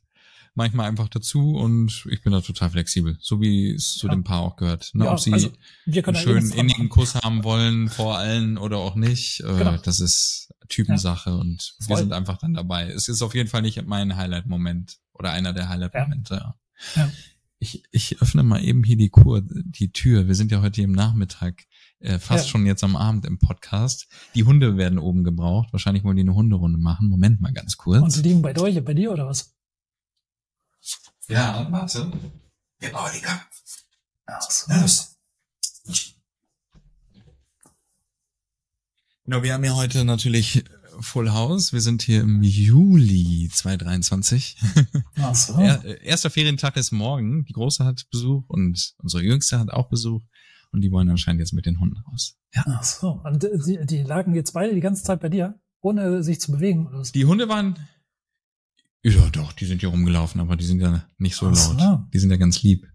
manchmal einfach dazu und ich bin da total flexibel, so wie es zu ja. dem Paar auch gehört. Ne, ja, ob sie also, einen schönen innigen Kuss haben wollen vor allen oder auch nicht, äh, genau. das ist Typensache ja. und Voll. wir sind einfach dann dabei. Es ist auf jeden Fall nicht mein Highlight-Moment oder einer der Highlight-Momente. Ich, ich öffne mal eben hier die Kur, die Tür. Wir sind ja heute im Nachmittag äh, fast ja. schon jetzt am Abend im Podcast. Die Hunde werden oben gebraucht. Wahrscheinlich wollen die eine Hunderunde machen. Moment mal ganz kurz. Und sie liegen bei euch, bei dir oder was? Ja, warte. Genau, Digga. Los. Genau, wir haben ja heute natürlich Full House. Wir sind hier im Juli 2023. Ach so. Erster Ferientag ist morgen. Die Große hat Besuch und unsere Jüngste hat auch Besuch und die wollen anscheinend jetzt mit den Hunden raus. Ja. Ach so. Und die, die lagen jetzt beide die ganze Zeit bei dir, ohne sich zu bewegen? Oder so? Die Hunde waren, ja doch, die sind hier rumgelaufen, aber die sind ja nicht so Ach laut. Die sind ja ganz lieb.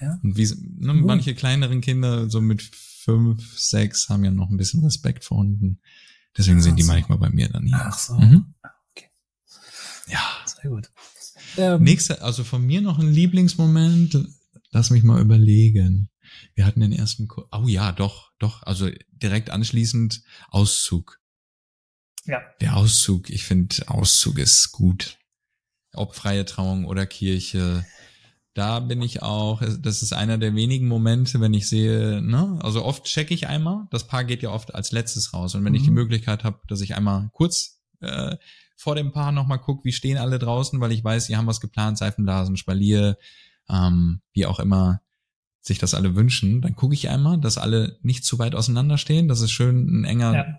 Ja. Und wie, ne, manche kleineren Kinder, so mit fünf, sechs, haben ja noch ein bisschen Respekt vor Hunden. Deswegen Ach sind die so. manchmal bei mir dann hier. Ach so. Mhm. Okay. Ja. Sehr gut. Ähm, Nächste, also von mir noch ein Lieblingsmoment. Lass mich mal überlegen. Wir hatten den ersten, Ko oh ja, doch, doch, also direkt anschließend Auszug. Ja. Der Auszug, ich finde, Auszug ist gut. Ob freie Trauung oder Kirche. Da bin ich auch, das ist einer der wenigen Momente, wenn ich sehe, ne, also oft checke ich einmal, das Paar geht ja oft als letztes raus. Und wenn mhm. ich die mhm. Möglichkeit habe, dass ich einmal kurz äh, vor dem Paar nochmal gucke, wie stehen alle draußen, weil ich weiß, sie haben was geplant, Seifenblasen, Spalier, ähm, wie auch immer, sich das alle wünschen, dann gucke ich einmal, dass alle nicht zu weit auseinanderstehen, dass es schön ein enger ja.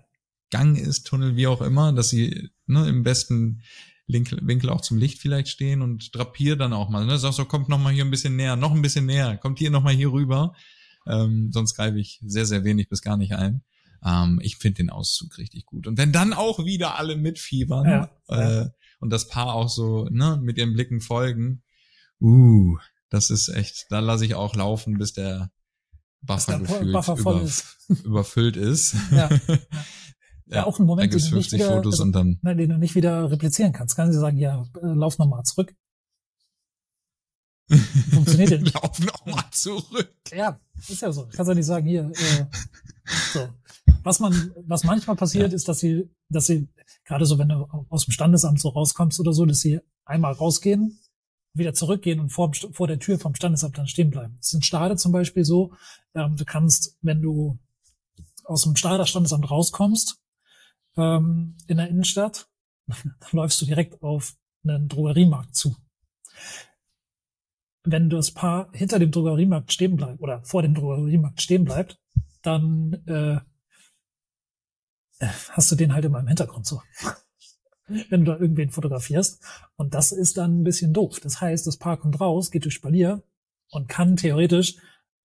Gang ist, Tunnel, wie auch immer, dass sie ne, im besten Winkel auch zum Licht vielleicht stehen und drapier dann auch mal. Ne? Sag so, kommt noch mal hier ein bisschen näher, noch ein bisschen näher, kommt hier noch mal hier rüber. Ähm, sonst greife ich sehr, sehr wenig bis gar nicht ein. Ähm, ich finde den Auszug richtig gut. Und wenn dann auch wieder alle mitfiebern ja, äh, ja. und das Paar auch so ne, mit ihren Blicken folgen, Uh, das ist echt, da lasse ich auch laufen, bis der Buffer Dass der gefühlt Buffer voll über, ist. [laughs] überfüllt ist. [laughs] Ja, Ja, auch ein Moment, dann gibt's den du nicht 50 wieder- Fotos also- und dann, Nein, den du nicht wieder replizieren kannst. Kannst du sagen, ja, äh, lauf nochmal zurück. Funktioniert ja [laughs] nicht. Lauf noch mal zurück. Ja, ist ja so. Kannst ja nicht sagen, hier, äh, so. Was man, was manchmal passiert, Ja. ist, dass sie, dass sie, gerade so, wenn du aus dem Standesamt so rauskommst oder so, dass sie einmal rausgehen, wieder zurückgehen und vor, vor der Tür vom Standesamt dann stehen bleiben. Ist in Stade zum Beispiel so, ähm, du kannst, wenn du aus dem Stader Standesamt rauskommst, ähm, in der Innenstadt, [laughs] dann läufst du direkt auf einen Drogeriemarkt zu. Wenn das Paar hinter dem Drogeriemarkt stehen bleibt oder vor dem Drogeriemarkt stehen bleibt, dann äh, äh, hast du den halt immer im Hintergrund so. Wenn du da irgendwen fotografierst. Und das ist dann ein bisschen doof. Das heißt, das Paar kommt raus, geht durch Spalier und kann theoretisch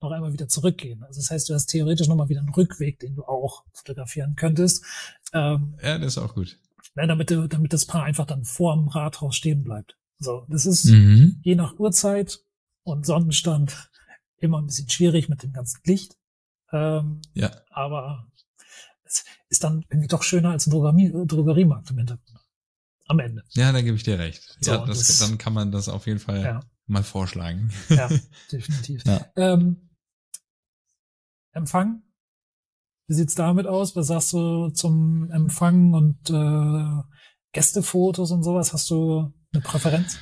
noch einmal wieder zurückgehen. Also das heißt, du hast theoretisch nochmal wieder einen Rückweg, den du auch fotografieren könntest. Ähm, Ja, das ist auch gut. ne, damit, damit das Paar einfach dann vorm Rathaus stehen bleibt. So, das ist Mhm. je nach Uhrzeit und Sonnenstand immer ein bisschen schwierig mit dem ganzen Licht. Ähm, Ja. aber es ist dann irgendwie doch schöner als ein Drogerie, Drogeriemarkt im Hintergrund. Am Ende. Ja, da gebe ich dir recht. So, ja, das, das- dann kann man das auf jeden Fall Ja, mal vorschlagen. ja, [laughs] definitiv. Ja. Ähm, Empfang? Wie sieht's damit aus? Was sagst du zum Empfang und äh, Gästefotos und sowas? Hast du eine Präferenz?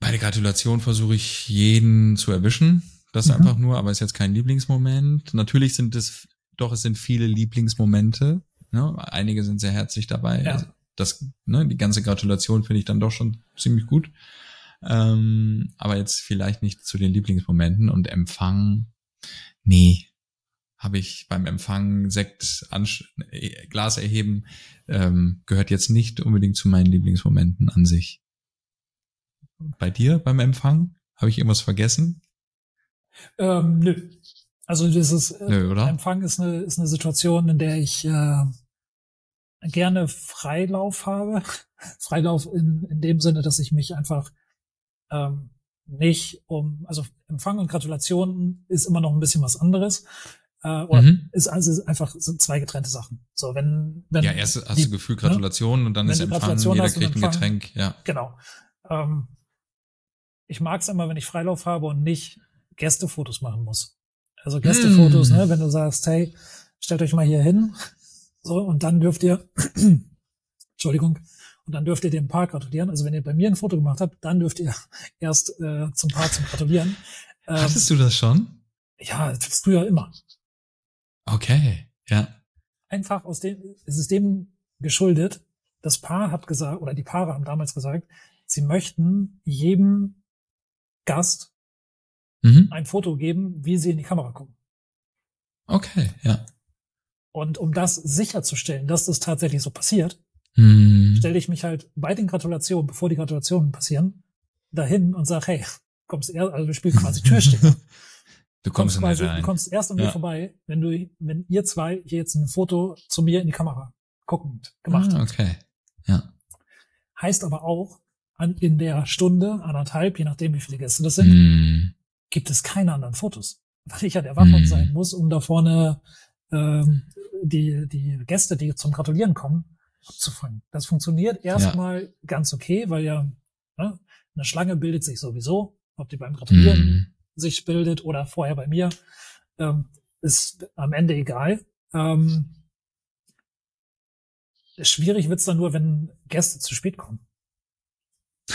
Bei der Gratulation versuche ich jeden zu erwischen. Das Mhm. einfach nur, aber ist jetzt kein Lieblingsmoment. Natürlich sind es, doch, es sind viele Lieblingsmomente. Ne? Einige sind sehr herzlich dabei. Ja. Das, ne, die ganze Gratulation finde ich dann doch schon ziemlich gut. Ähm, aber jetzt vielleicht nicht zu den Lieblingsmomenten und Empfang. Nee. Habe ich beim Empfang Sekt, Ansch äh, Glas erheben, ähm, gehört jetzt nicht unbedingt zu meinen Lieblingsmomenten an sich. Bei dir beim Empfang? Habe ich irgendwas vergessen? Ähm, nö. Also dieses äh, Nö, oder? Empfang ist eine, ist eine Situation, in der ich äh, gerne Freilauf habe. [laughs] Freilauf in, in dem Sinne, dass ich mich einfach ähm, nicht um, also Empfang und Gratulation ist immer noch ein bisschen was anderes. Äh, oder Mhm. ist also einfach sind zwei getrennte Sachen. So, wenn, wenn Ja, erst hast die- du Gefühl Gratulation und dann Wenn ist Empfang, jeder kriegt ein Getränk. Ja. Genau. Ähm, ich mag es immer, wenn ich Freilauf habe und nicht Gästefotos machen muss. Also Gästefotos, Mm. ne, wenn du sagst, hey, stellt euch mal hier hin, so, und dann dürft ihr, [clears throat] Entschuldigung, und dann dürft ihr dem Paar gratulieren. Also wenn ihr bei mir ein Foto gemacht habt, dann dürft ihr [laughs] erst äh, zum Paar zum Gratulieren. Ähm, Hattest du das schon? ja, früher immer. Okay. Ja. einfach aus dem, es ist dem geschuldet, das Paar hat gesagt, oder die Paare haben damals gesagt, sie möchten jedem Gast Mhm. ein Foto geben, wie sie in die Kamera gucken. Okay, ja. Und um das sicherzustellen, dass das tatsächlich so passiert, Hm. stelle ich mich halt bei den Gratulationen, bevor die Gratulationen passieren, dahin und sage, hey, kommst erst, also wir spielen quasi [laughs] Türsteher. Du kommst in quasi, rein. du kommst erst an mir Ja. vorbei, wenn du, wenn ihr zwei hier jetzt ein Foto zu mir in die Kamera guckend gemacht ah, habt. okay. Ja. Heißt aber auch, an, in der Stunde, anderthalb, je nachdem wie viele Gäste das sind, Hm. gibt es keine anderen Fotos. Weil ich ja der Wachmann Mhm. sein muss, um da vorne ähm, die, die Gäste, die zum Gratulieren kommen, abzufangen. Das funktioniert erstmal ganz okay, weil ja ne, eine Schlange bildet sich sowieso, ob die beim Gratulieren Hm. sich bildet oder vorher bei mir, ähm, ist am Ende egal. Ähm, schwierig wird's dann nur, wenn Gäste zu spät kommen. [laughs]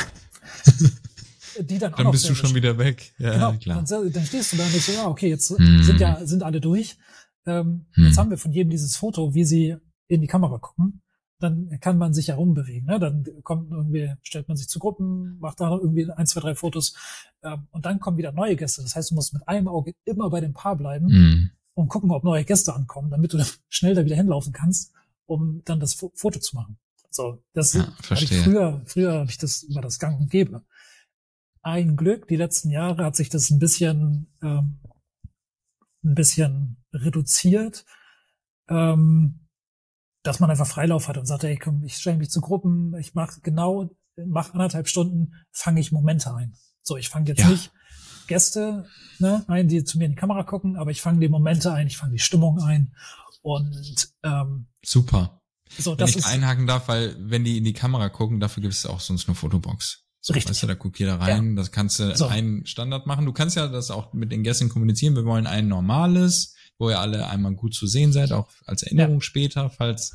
Die dann, Dann bist du schon wieder weg. Ja, genau, klar. Dann, dann stehst du da nicht so, ja, okay, jetzt Hm. sind ja, sind alle durch. Ähm, Hm. Jetzt haben wir von jedem dieses Foto, wie sie in die Kamera gucken. Dann kann man sich herumbewegen. Ne? Dann kommt irgendwie, stellt man sich zu Gruppen, macht da irgendwie ein, zwei, drei Fotos. Ähm, und dann kommen wieder neue Gäste. Das heißt, du musst mit einem Auge immer bei dem Paar bleiben Hm. und gucken, ob neue Gäste ankommen, damit du dann [laughs] schnell da wieder hinlaufen kannst, um dann das Fo- Foto zu machen. So, das Ja, ich früher, früher habe ich das über das Gang und Gäbe. Ein Glück, die letzten Jahre hat sich das ein bisschen, ähm, ein bisschen reduziert, ähm, dass man einfach Freilauf hat und sagt, ey, komm, ich stelle mich zu Gruppen, ich mache genau mache anderthalb Stunden, fange ich Momente ein. So, ich fange jetzt Ja. nicht Gäste ne, ein, die zu mir in die Kamera gucken, aber ich fange die Momente ein, ich fange die Stimmung ein. Und ähm, Super. so, Wenn das ich ist einhaken darf, weil wenn die in die Kamera gucken, dafür gibt es auch sonst eine Fotobox. So, Richtig. Weißt du, da guckt jeder rein, das kannst du So. einen Standard machen. Du kannst ja das auch mit den Gästen kommunizieren. Wir wollen ein normales, wo ihr alle einmal gut zu sehen seid, auch als Erinnerung später, falls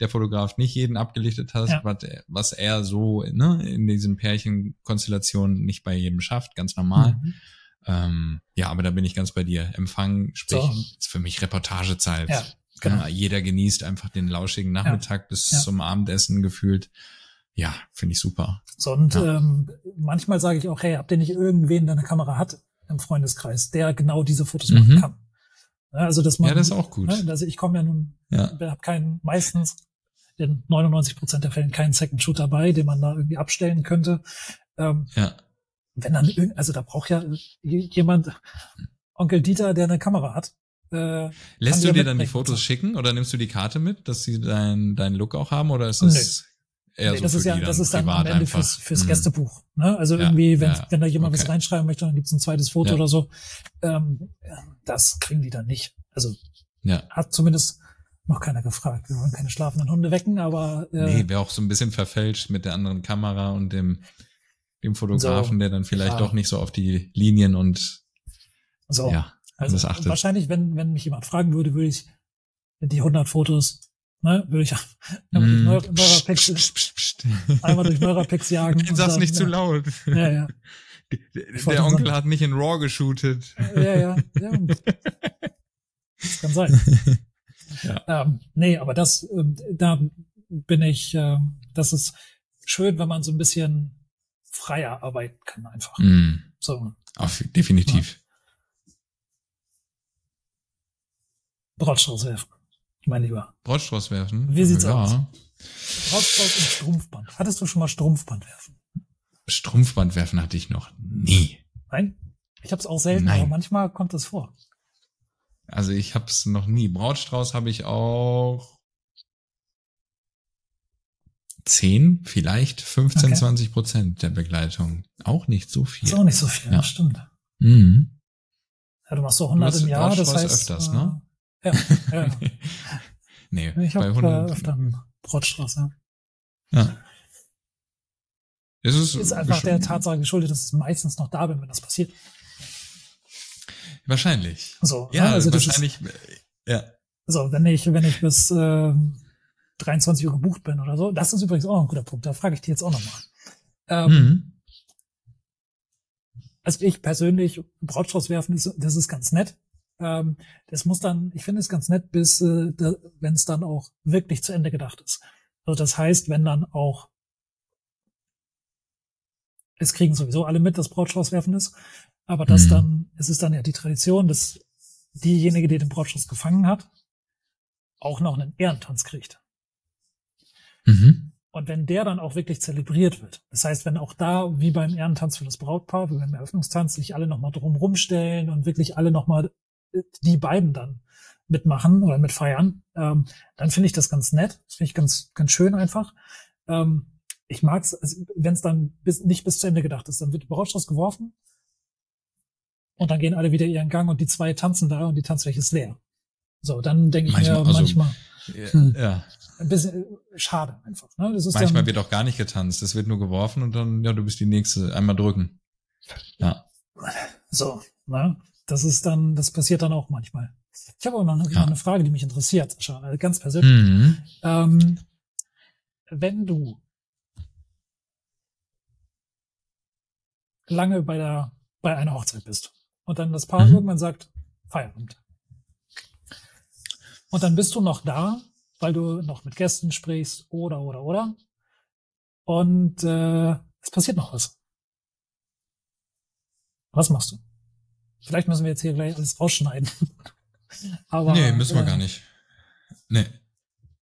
der Fotograf nicht jeden abgelichtet hat, Ja. was, er- was er so ne, in diesen Pärchenkonstellationen nicht bei jedem schafft, ganz normal. Mhm. Ähm, ja, aber da bin ich ganz bei dir. Empfang, sprich, So. ist für mich Reportagezeit. Ja, genau. Ja, jeder genießt einfach den lauschigen Nachmittag bis Ja. zum Abendessen gefühlt. Ja, finde ich super. So, und Ja. ähm, manchmal sage ich auch, hey, habt ihr nicht irgendwen, der eine Kamera hat im Freundeskreis, der genau diese Fotos Mhm. machen kann? Ja, also, dass man, ja, das ist auch gut. Ne, also ich komme ja nun, Ja. habe keinen, meistens in 99 Prozent der Fällen keinen Second Shoot dabei, den man da irgendwie abstellen könnte. Ähm, Ja. wenn dann irgend, also da braucht ja jemand, Onkel Dieter, der eine Kamera hat. Äh, Lässt du dir dann die. Fotos schicken oder nimmst du die Karte mit, dass sie deinen deinen Look auch haben oder ist das eher nee, so das ist ja, das ist dann am Ende einfach? fürs, fürs Mhm. Gästebuch. Ne? Also Ja, irgendwie, wenn, ja, wenn da jemand was okay. reinschreiben möchte, dann gibt's ein zweites Foto Ja. oder so. Ähm, das kriegen die dann nicht. Also Ja. hat zumindest noch keiner gefragt. Wir wollen keine schlafenden Hunde wecken, aber äh, Nee, wäre auch so ein bisschen verfälscht mit der anderen Kamera und dem, dem Fotografen, So, der dann vielleicht doch nicht so auf die Linien und so. ja, Also wahrscheinlich, wenn, wenn mich jemand fragen würde, würde ich die 100 Fotos, ne, würde ich [laughs] einmal Mm. durch Neu- Neurapix, Psst, psst, pst. einmal durch Neurapix [laughs] jagen. und Sag's nicht zu ja, laut. Ja, ja. [laughs] Der Onkel hat nicht in RAW geshootet. Ja, ja. ja. Das kann sein. Ja. Ähm, nee, aber das, ähm, da bin ich, ähm, das ist schön, wenn man so ein bisschen freier arbeiten kann einfach. Mm, So, auf, definitiv. Brottstrauß werfen. Mein Lieber. Brotstrauß werfen. Wie sieht's ja. aus? Brottstrauß und Strumpfband. Hattest du schon mal Strumpfband werfen? Strumpfband werfen hatte ich noch nie. Nein? Ich habe es auch selten, Nein. aber manchmal kommt es vor. Also ich hab's noch nie. Brautstrauß habe ich auch 10, vielleicht 15, Okay. 20 Prozent der Begleitung. Auch nicht so viel. Ist auch nicht so viel, Ja. das stimmt. Mhm. Ja, du machst so 100 hast im Jahr, das Brautstrauß heißt. öfters, äh, ne? Ja, ja, ja. [laughs] nee, Ich bei habe äh, 100. öfter einen Brottstrauß, ja. ja. Es ist, Ist einfach der Tatsache geschuldet, dass ich meistens noch da bin, wenn das passiert. Wahrscheinlich. So, Ja, ne? also das wahrscheinlich. ja. Ist, so, wenn ich, wenn ich bis ähm, 23 Uhr gebucht bin oder so, das ist übrigens auch ein guter Punkt. Da frage ich dich jetzt auch nochmal. Ähm, Mhm. Also ich persönlich, Brautstrauß werfen, das ist ganz nett. Ähm, das muss dann, ich finde es ganz nett, bis äh, wenn es dann auch wirklich zu Ende gedacht ist. Also das heißt, wenn dann auch es kriegen sowieso alle mit, dass Brautstrauß werfen ist, aber das Mhm. dann, es ist dann ja die Tradition, dass diejenige, die den Brautstrauß gefangen hat, auch noch einen Ehrentanz kriegt. Mhm. Und wenn der dann auch wirklich zelebriert wird, das heißt, wenn auch da, wie beim Ehrentanz für das Brautpaar, wie beim Eröffnungstanz, sich alle nochmal drum rumstellen und wirklich alle nochmal die beiden dann mitmachen oder mitfeiern, ähm, dann finde ich das ganz nett. Das finde ich ganz, ganz schön einfach. Ähm, ich mag's, also wenn es dann bis, nicht bis zu Ende gedacht ist, dann wird der Brautstrauß geworfen und dann gehen alle wieder ihren Gang und die zwei tanzen da und die Tanzfläche ist leer. So, dann denke ich Manchmal, mir also- manchmal Ja. Hm. ja. ein bisschen äh, schade einfach. Ne? Manchmal dann, wird auch gar nicht getanzt. Es wird nur geworfen und dann, ja, du bist die nächste. Einmal drücken. Ja. So, ne? Das ist dann, das passiert dann auch manchmal. Ich habe aber noch eine, Ja. eine Frage, die mich interessiert, also ganz persönlich. Mhm. Ähm, wenn du lange bei der, bei einer Hochzeit bist und dann das Paar Mhm. irgendwann sagt, Feierabend. Und dann bist du noch da, weil du noch mit Gästen sprichst oder, oder, oder. Und äh, es passiert noch was. Was machst du? Vielleicht müssen wir jetzt hier gleich alles rausschneiden. [laughs] Aber, nee, müssen wir äh, gar nicht. Nee.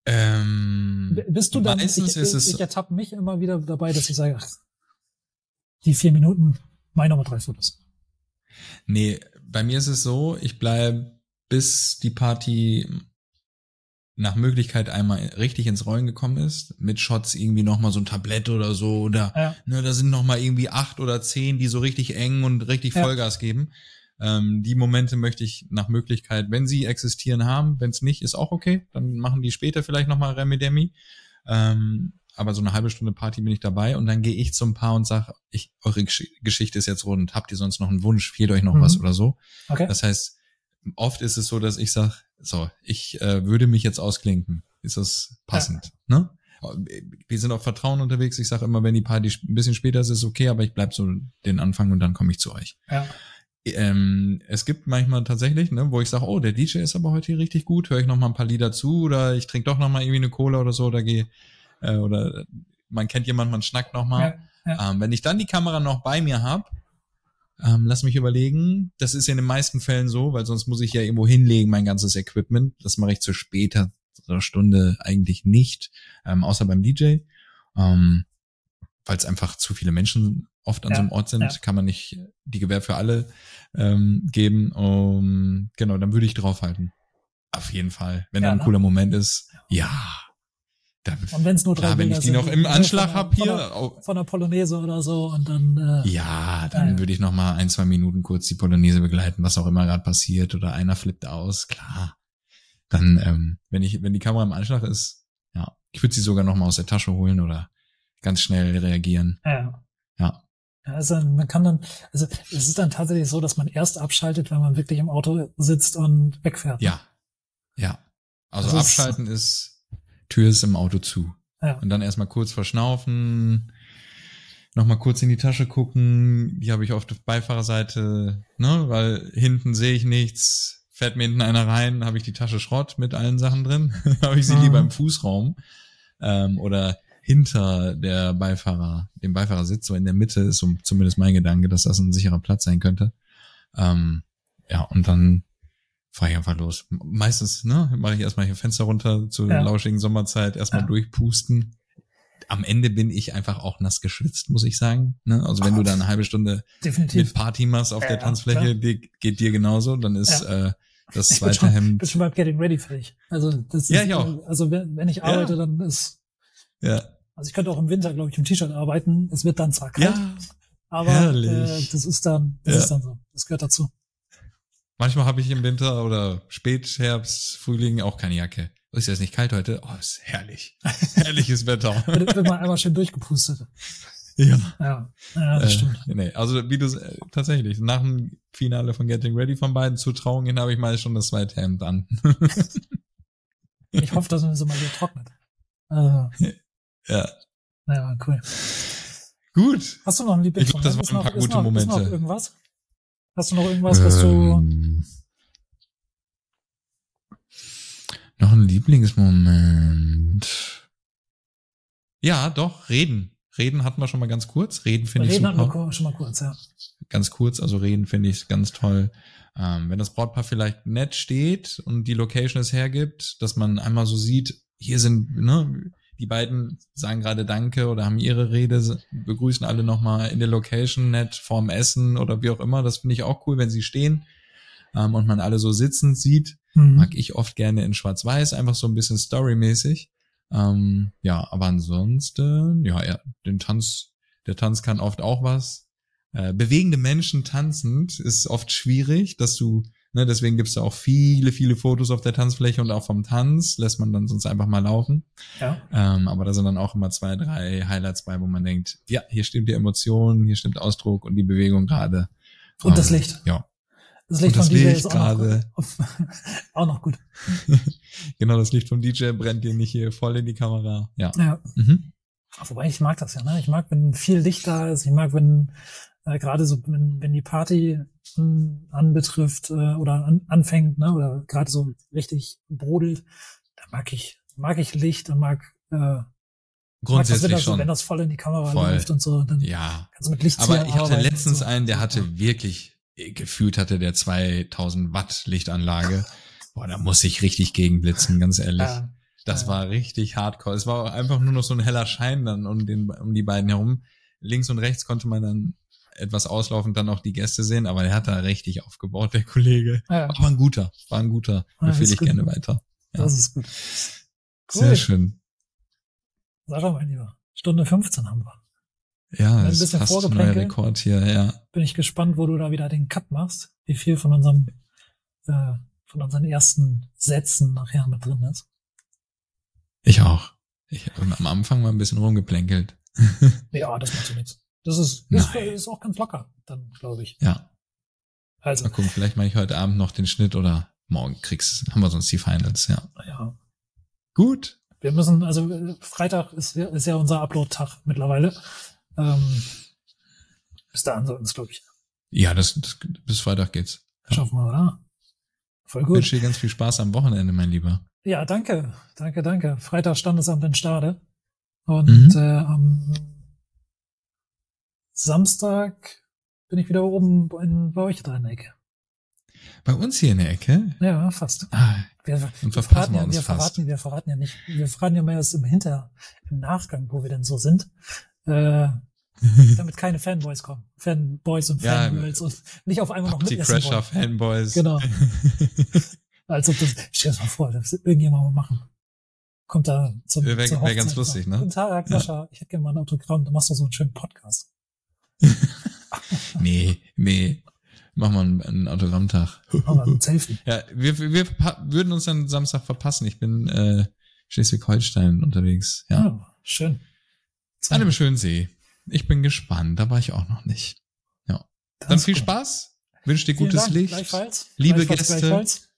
Ähm, Bist du dann, meistens ich, ist es, ich ertappe mich immer wieder dabei, dass ich sage, ach, die vier Minuten, meine Nummer drei Fotos. nee, bei mir ist es so, ich bleib bis die Party nach Möglichkeit einmal richtig ins Rollen gekommen ist, mit Shots irgendwie nochmal so ein Tablett oder so, oder Ja. ne, da sind nochmal irgendwie acht oder zehn, die so richtig eng und richtig Ja. Vollgas geben. Ähm, die Momente möchte ich nach Möglichkeit, wenn sie existieren, haben. Wenn es nicht, ist auch okay. Dann machen die später vielleicht nochmal Remi Demi. Ähm, aber so eine halbe Stunde Party bin ich dabei und dann gehe ich zum Paar und sage, ich, eure Gesch Geschichte ist jetzt rund. Habt ihr sonst noch einen Wunsch? Fehlt euch noch Mhm. was oder so? Okay. Das heißt, oft ist es so, dass ich sage, so, ich äh, würde mich jetzt ausklinken. Ist das passend? Ne? Wir sind auf Vertrauen unterwegs. Ich sage immer, wenn die Party ein bisschen später ist, ist okay, aber ich bleib so den Anfang und dann komme ich zu euch. Ja. Ähm, es gibt manchmal tatsächlich, ne, wo ich sage, oh, der DJ ist aber heute hier richtig gut, höre ich noch mal ein paar Lieder zu oder ich trinke doch noch mal irgendwie eine Cola oder so oder gehe äh, oder man kennt jemanden, man schnackt noch mal. Ja. Ähm, wenn ich dann die Kamera noch bei mir hab, ähm, lass mich überlegen. Das ist ja in den meisten Fällen so, weil sonst muss ich ja irgendwo hinlegen, mein ganzes Equipment. Das mache ich zu später Stunde eigentlich nicht, ähm, außer beim DJ. Ähm, weil es einfach zu viele Menschen oft an Ja, so einem Ort sind, ja. kann man nicht die Gewähr für alle ähm, geben. Um, genau, dann würde ich draufhalten. Auf jeden Fall. Wenn Ja, da ein ne? cooler Moment ist, ja. Da, Und wenn es nur drei klar, wenn ich die noch im ne, Anschlag von der- hab hier, Von der, von der Polonaise oder so und dann äh, ja, dann Ja. würde ich noch mal ein, zwei Minuten kurz die Polonaise begleiten, was auch immer gerade passiert oder einer flippt aus, klar. Dann, ähm, wenn ich, wenn die Kamera im Anschlag ist, ja, ich würde sie sogar noch mal aus der Tasche holen oder ganz schnell reagieren. Ja, Ja, Also man kann dann, also es ist dann tatsächlich so, dass man erst abschaltet, wenn man wirklich im Auto sitzt und wegfährt. ja, ja. Also ist- abschalten ist, Tür ist im Auto zu. Ja. Und dann erstmal kurz verschnaufen, nochmal kurz in die Tasche gucken. Die habe ich auf der Beifahrerseite, ne, weil hinten sehe ich nichts. Fährt mir hinten einer rein, habe ich die Tasche Schrott mit allen Sachen drin. [laughs] habe ich sie Mhm. lieber im Fußraum ähm, oder hinter der Beifahrer, dem Beifahrersitz, so in der Mitte ist so zumindest mein Gedanke, dass das ein sicherer Platz sein könnte. Ähm, ja, und dann fahre ich einfach los. Meistens, ne, mache ich erstmal hier Fenster runter zur Ja. lauschigen Sommerzeit, erstmal Ja. durchpusten. Am Ende bin ich einfach auch nass geschwitzt, muss ich sagen. Ne? Also wenn du da eine halbe Stunde Definitiv. mit Party machst auf Ja, der Tanzfläche, die, geht dir genauso, dann ist äh, das [laughs] Ich bin zweite schon, Hemd. bin schon beim Getting Ready fähig. Also das Ja, ist, ich auch. Also wenn, wenn ich arbeite, dann ist, Ja, also ich könnte auch im Winter, glaube ich, im T-Shirt arbeiten. Es wird dann zwar kalt, ja. aber herrlich. äh, das ist dann, das Ja. ist dann so. Das gehört dazu. Manchmal habe ich im Winter oder Spätherbst, Frühling auch keine Jacke. Ist jetzt nicht kalt heute? Oh, ist herrlich. [laughs] Herrliches Wetter. Wird, wird man einmal schön durchgepustet. ja. Ja, ja das Äh, stimmt. nee, also wie du äh, tatsächlich, nach dem Finale von Getting Ready von beiden zur Trauung hin habe ich mal schon das zweite Hemd an. [laughs] Ich hoffe, dass man es mal wieder trocknet. Äh, [laughs] ja. naja, cool. Gut. Hast du noch einen Ich glaub, das waren ein noch- paar ist gute noch, Ist noch Momente. irgendwas? Hast du noch irgendwas, was du, Ähm, noch ein Lieblingsmoment. Ja, doch, reden. Reden hatten wir schon mal ganz kurz. Reden finde ich reden hatten wir super. schon mal kurz, ja. Ganz kurz, also reden finde ich ganz toll. Ähm, wenn das Brautpaar vielleicht nett steht und die Location es hergibt, dass man einmal so sieht, hier sind, ne, die beiden sagen gerade Danke oder haben ihre Rede, begrüßen alle nochmal in der Location nett vorm Essen oder wie auch immer. Das finde ich auch cool, wenn sie stehen ähm, und man alle so sitzend sieht. Mhm. Mag ich oft gerne in Schwarz-Weiß, einfach so ein bisschen storymäßig. Ähm, ja, aber ansonsten, ja, ja, den Tanz, der Tanz kann oft auch was. Äh, bewegende Menschen tanzend ist oft schwierig, dass du, ne, deswegen gibt's da auch viele, viele Fotos auf der Tanzfläche und auch vom Tanz lässt man dann sonst einfach mal laufen. Ja. Ähm, aber da sind dann auch immer zwei, drei Highlights bei, wo man denkt, ja, hier stimmt die Emotion, hier stimmt Ausdruck und die Bewegung gerade. Und das Ähm, Licht. Ja, Das Licht Und das von DJ Licht ist auch gerade. gut. [laughs] auch noch gut. [laughs] genau, das Licht vom DJ brennt dir nicht hier voll in die Kamera. Ja. Ja. Mhm. Wobei ich mag das ja, ne? Ich mag, wenn viel Licht da ist. Ich mag, wenn äh, gerade so, wenn, wenn die Party ähm, anbetrifft äh, oder an, anfängt, ne? Oder gerade so richtig brodelt, da mag ich, mag ich Licht und mag, äh, mag das, wenn Grundsätzlich das, schon. wenn das voll in die Kamera Voll. läuft und so, dann ja. kannst du mit Licht Aber ich hatte letztens so. einen, der hatte wirklich, äh, gefühlt hatte der 2000 Watt Lichtanlage. Boah, da muss ich richtig gegenblitzen, ganz ehrlich. Ja, Das ja. war richtig hardcore. Es war einfach nur noch so ein heller Schein dann um, den, um die beiden herum. Links und rechts konnte man dann etwas auslaufend dann auch die Gäste sehen, aber der hat da richtig aufgebaut, der Kollege. ja, Aber ein guter, war ein guter. Ja, Empfehle ich gut. gerne weiter. Ja. Das ist gut. Cool. Sehr schön. Sascha, mein Lieber. Stunde 15 haben wir. Ja, Ein das ist fast ein neuer. Rekord hier, ja. Bin ich gespannt, wo du da wieder den Cut machst. Wie viel von unserem, äh, von unseren ersten Sätzen nachher mit drin ist. Ich auch. Ich habe am Anfang mal ein bisschen rumgeplänkelt. [laughs] Ja, das macht ja nichts. Das ist, ist, ist auch ganz locker, dann, glaube ich. Ja, Also, mal gucken, vielleicht mache ich heute Abend noch den Schnitt oder morgen kriegst, haben wir sonst die Finals, ja. ja. Gut. Wir müssen, also Freitag ist, ja- ist ja unser Upload-Tag mittlerweile. Ähm, bis dahin sollten es, glaube ich, Ja, das, das bis Freitag geht's. schaffen wir, oder? Voll Ich gut. wünsche dir ganz viel Spaß am Wochenende, mein Lieber. Ja, danke, danke, danke. Freitag Standesamt in Stade. Und Mhm. äh, am Samstag bin ich wieder oben in, bei euch da in der Ecke. Bei uns hier in der Ecke. Ja, fast. Ah, Wir, Und wir verraten, wir ja, wir fast. verraten, wir verraten ja nicht, wir verraten ja mehr erst im Hinter, im Nachgang, wo wir denn so sind. Äh, [laughs] damit keine Fanboys kommen. Fanboys und Ja, Fangirls und nicht auf einmal noch mitessen Crasher wollen. Fanboys. Genau. [laughs] Als ob das, stell dir das mal vor, das irgendjemand mal machen. Kommt da zum, Wär- wär zur ganz lustig, ne? Guten Tag, Ja. Sascha, ich hätte gerne mal ein Autogramm, du machst doch so einen schönen Podcast. [laughs] Nee, nee. Mach mal einen, einen Autogrammtag. Aber ein Selfie. Ja, wir, wir, würden uns dann Samstag verpassen. Ich bin äh, Schleswig-Holstein unterwegs. Ja. Ja, schön. An einem schönen See. Ich bin gespannt. Da war ich auch noch nicht. Das Dann viel gut. Spaß. Wünsche dir Vielen gutes Dank, Licht. Gleichfalls. Liebe Gleichfalls, Gäste, Gleichfalls.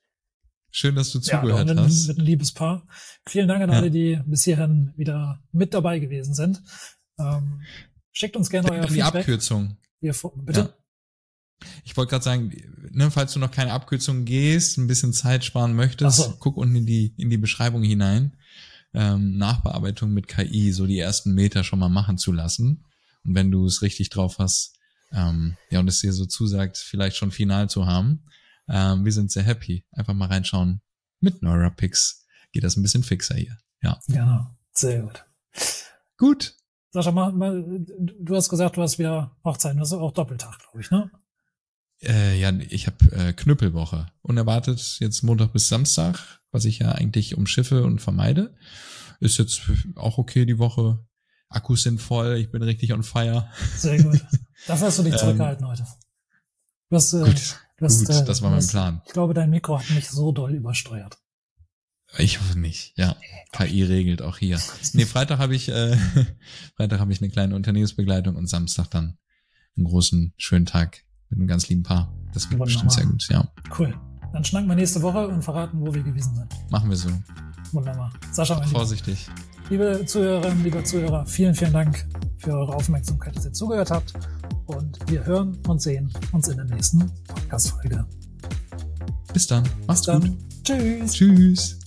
Schön, dass du Ja, zugehört mit, hast. mit ein liebes Paar. Vielen Dank an Ja. alle, die bis hierhin wieder mit dabei gewesen sind. Ähm, schickt uns gerne euer Die Feedback. Abkürzung. Wir, bitte? Ja. Ich wollte gerade sagen, ne, falls du noch keine Abkürzung gehst, ein bisschen Zeit sparen möchtest, so. guck unten in die, in die Beschreibung hinein. Ähm, Nachbearbeitung mit KI, so die ersten Meter schon mal machen zu lassen. Und wenn du es richtig drauf hast, ähm, ja, und es dir so zusagt, vielleicht schon final zu haben, ähm, wir sind sehr happy. Einfach mal reinschauen. Mit NeuraPix geht das ein bisschen fixer hier. Ja. Genau. Sehr gut. Gut. Sascha, mal, mal, du hast gesagt, du hast wieder Hochzeiten. Das ist auch Doppeltag, glaube ich, ne? Äh, ja, ich habe äh, Knüppelwoche. Unerwartet jetzt Montag bis Samstag, was ich ja eigentlich umschiffe und vermeide. Ist jetzt auch okay die Woche. Akkus sind voll, ich bin richtig on fire. Sehr gut. Dafür hast du dich [laughs] Ähm, zurückgehalten heute. Du hast, äh, Gut, du hast, gut, äh, das war du mein hast- Plan. Ich glaube, dein Mikro hat nicht so doll übersteuert. Ich hoffe nicht, ja. KI regelt auch hier. Nee, Freitag habe ich, äh, [laughs] Freitag habe ich eine kleine Unternehmensbegleitung und Samstag dann einen großen, schönen Tag mit einem ganz lieben Paar. Das wird Wunderbar. bestimmt sehr gut, ja. Cool. Dann schnacken wir nächste Woche und verraten, wo wir gewesen sind. Machen wir so. Wunderbar. Sascha, mein Lieber. Vorsichtig. Liebe Zuhörerinnen, liebe Zuhörer, vielen, vielen Dank für eure Aufmerksamkeit, dass ihr zugehört habt. Und wir hören und sehen uns in der nächsten Podcast-Folge. Bis dann. Macht's Dann gut. tschüss. Tschüss.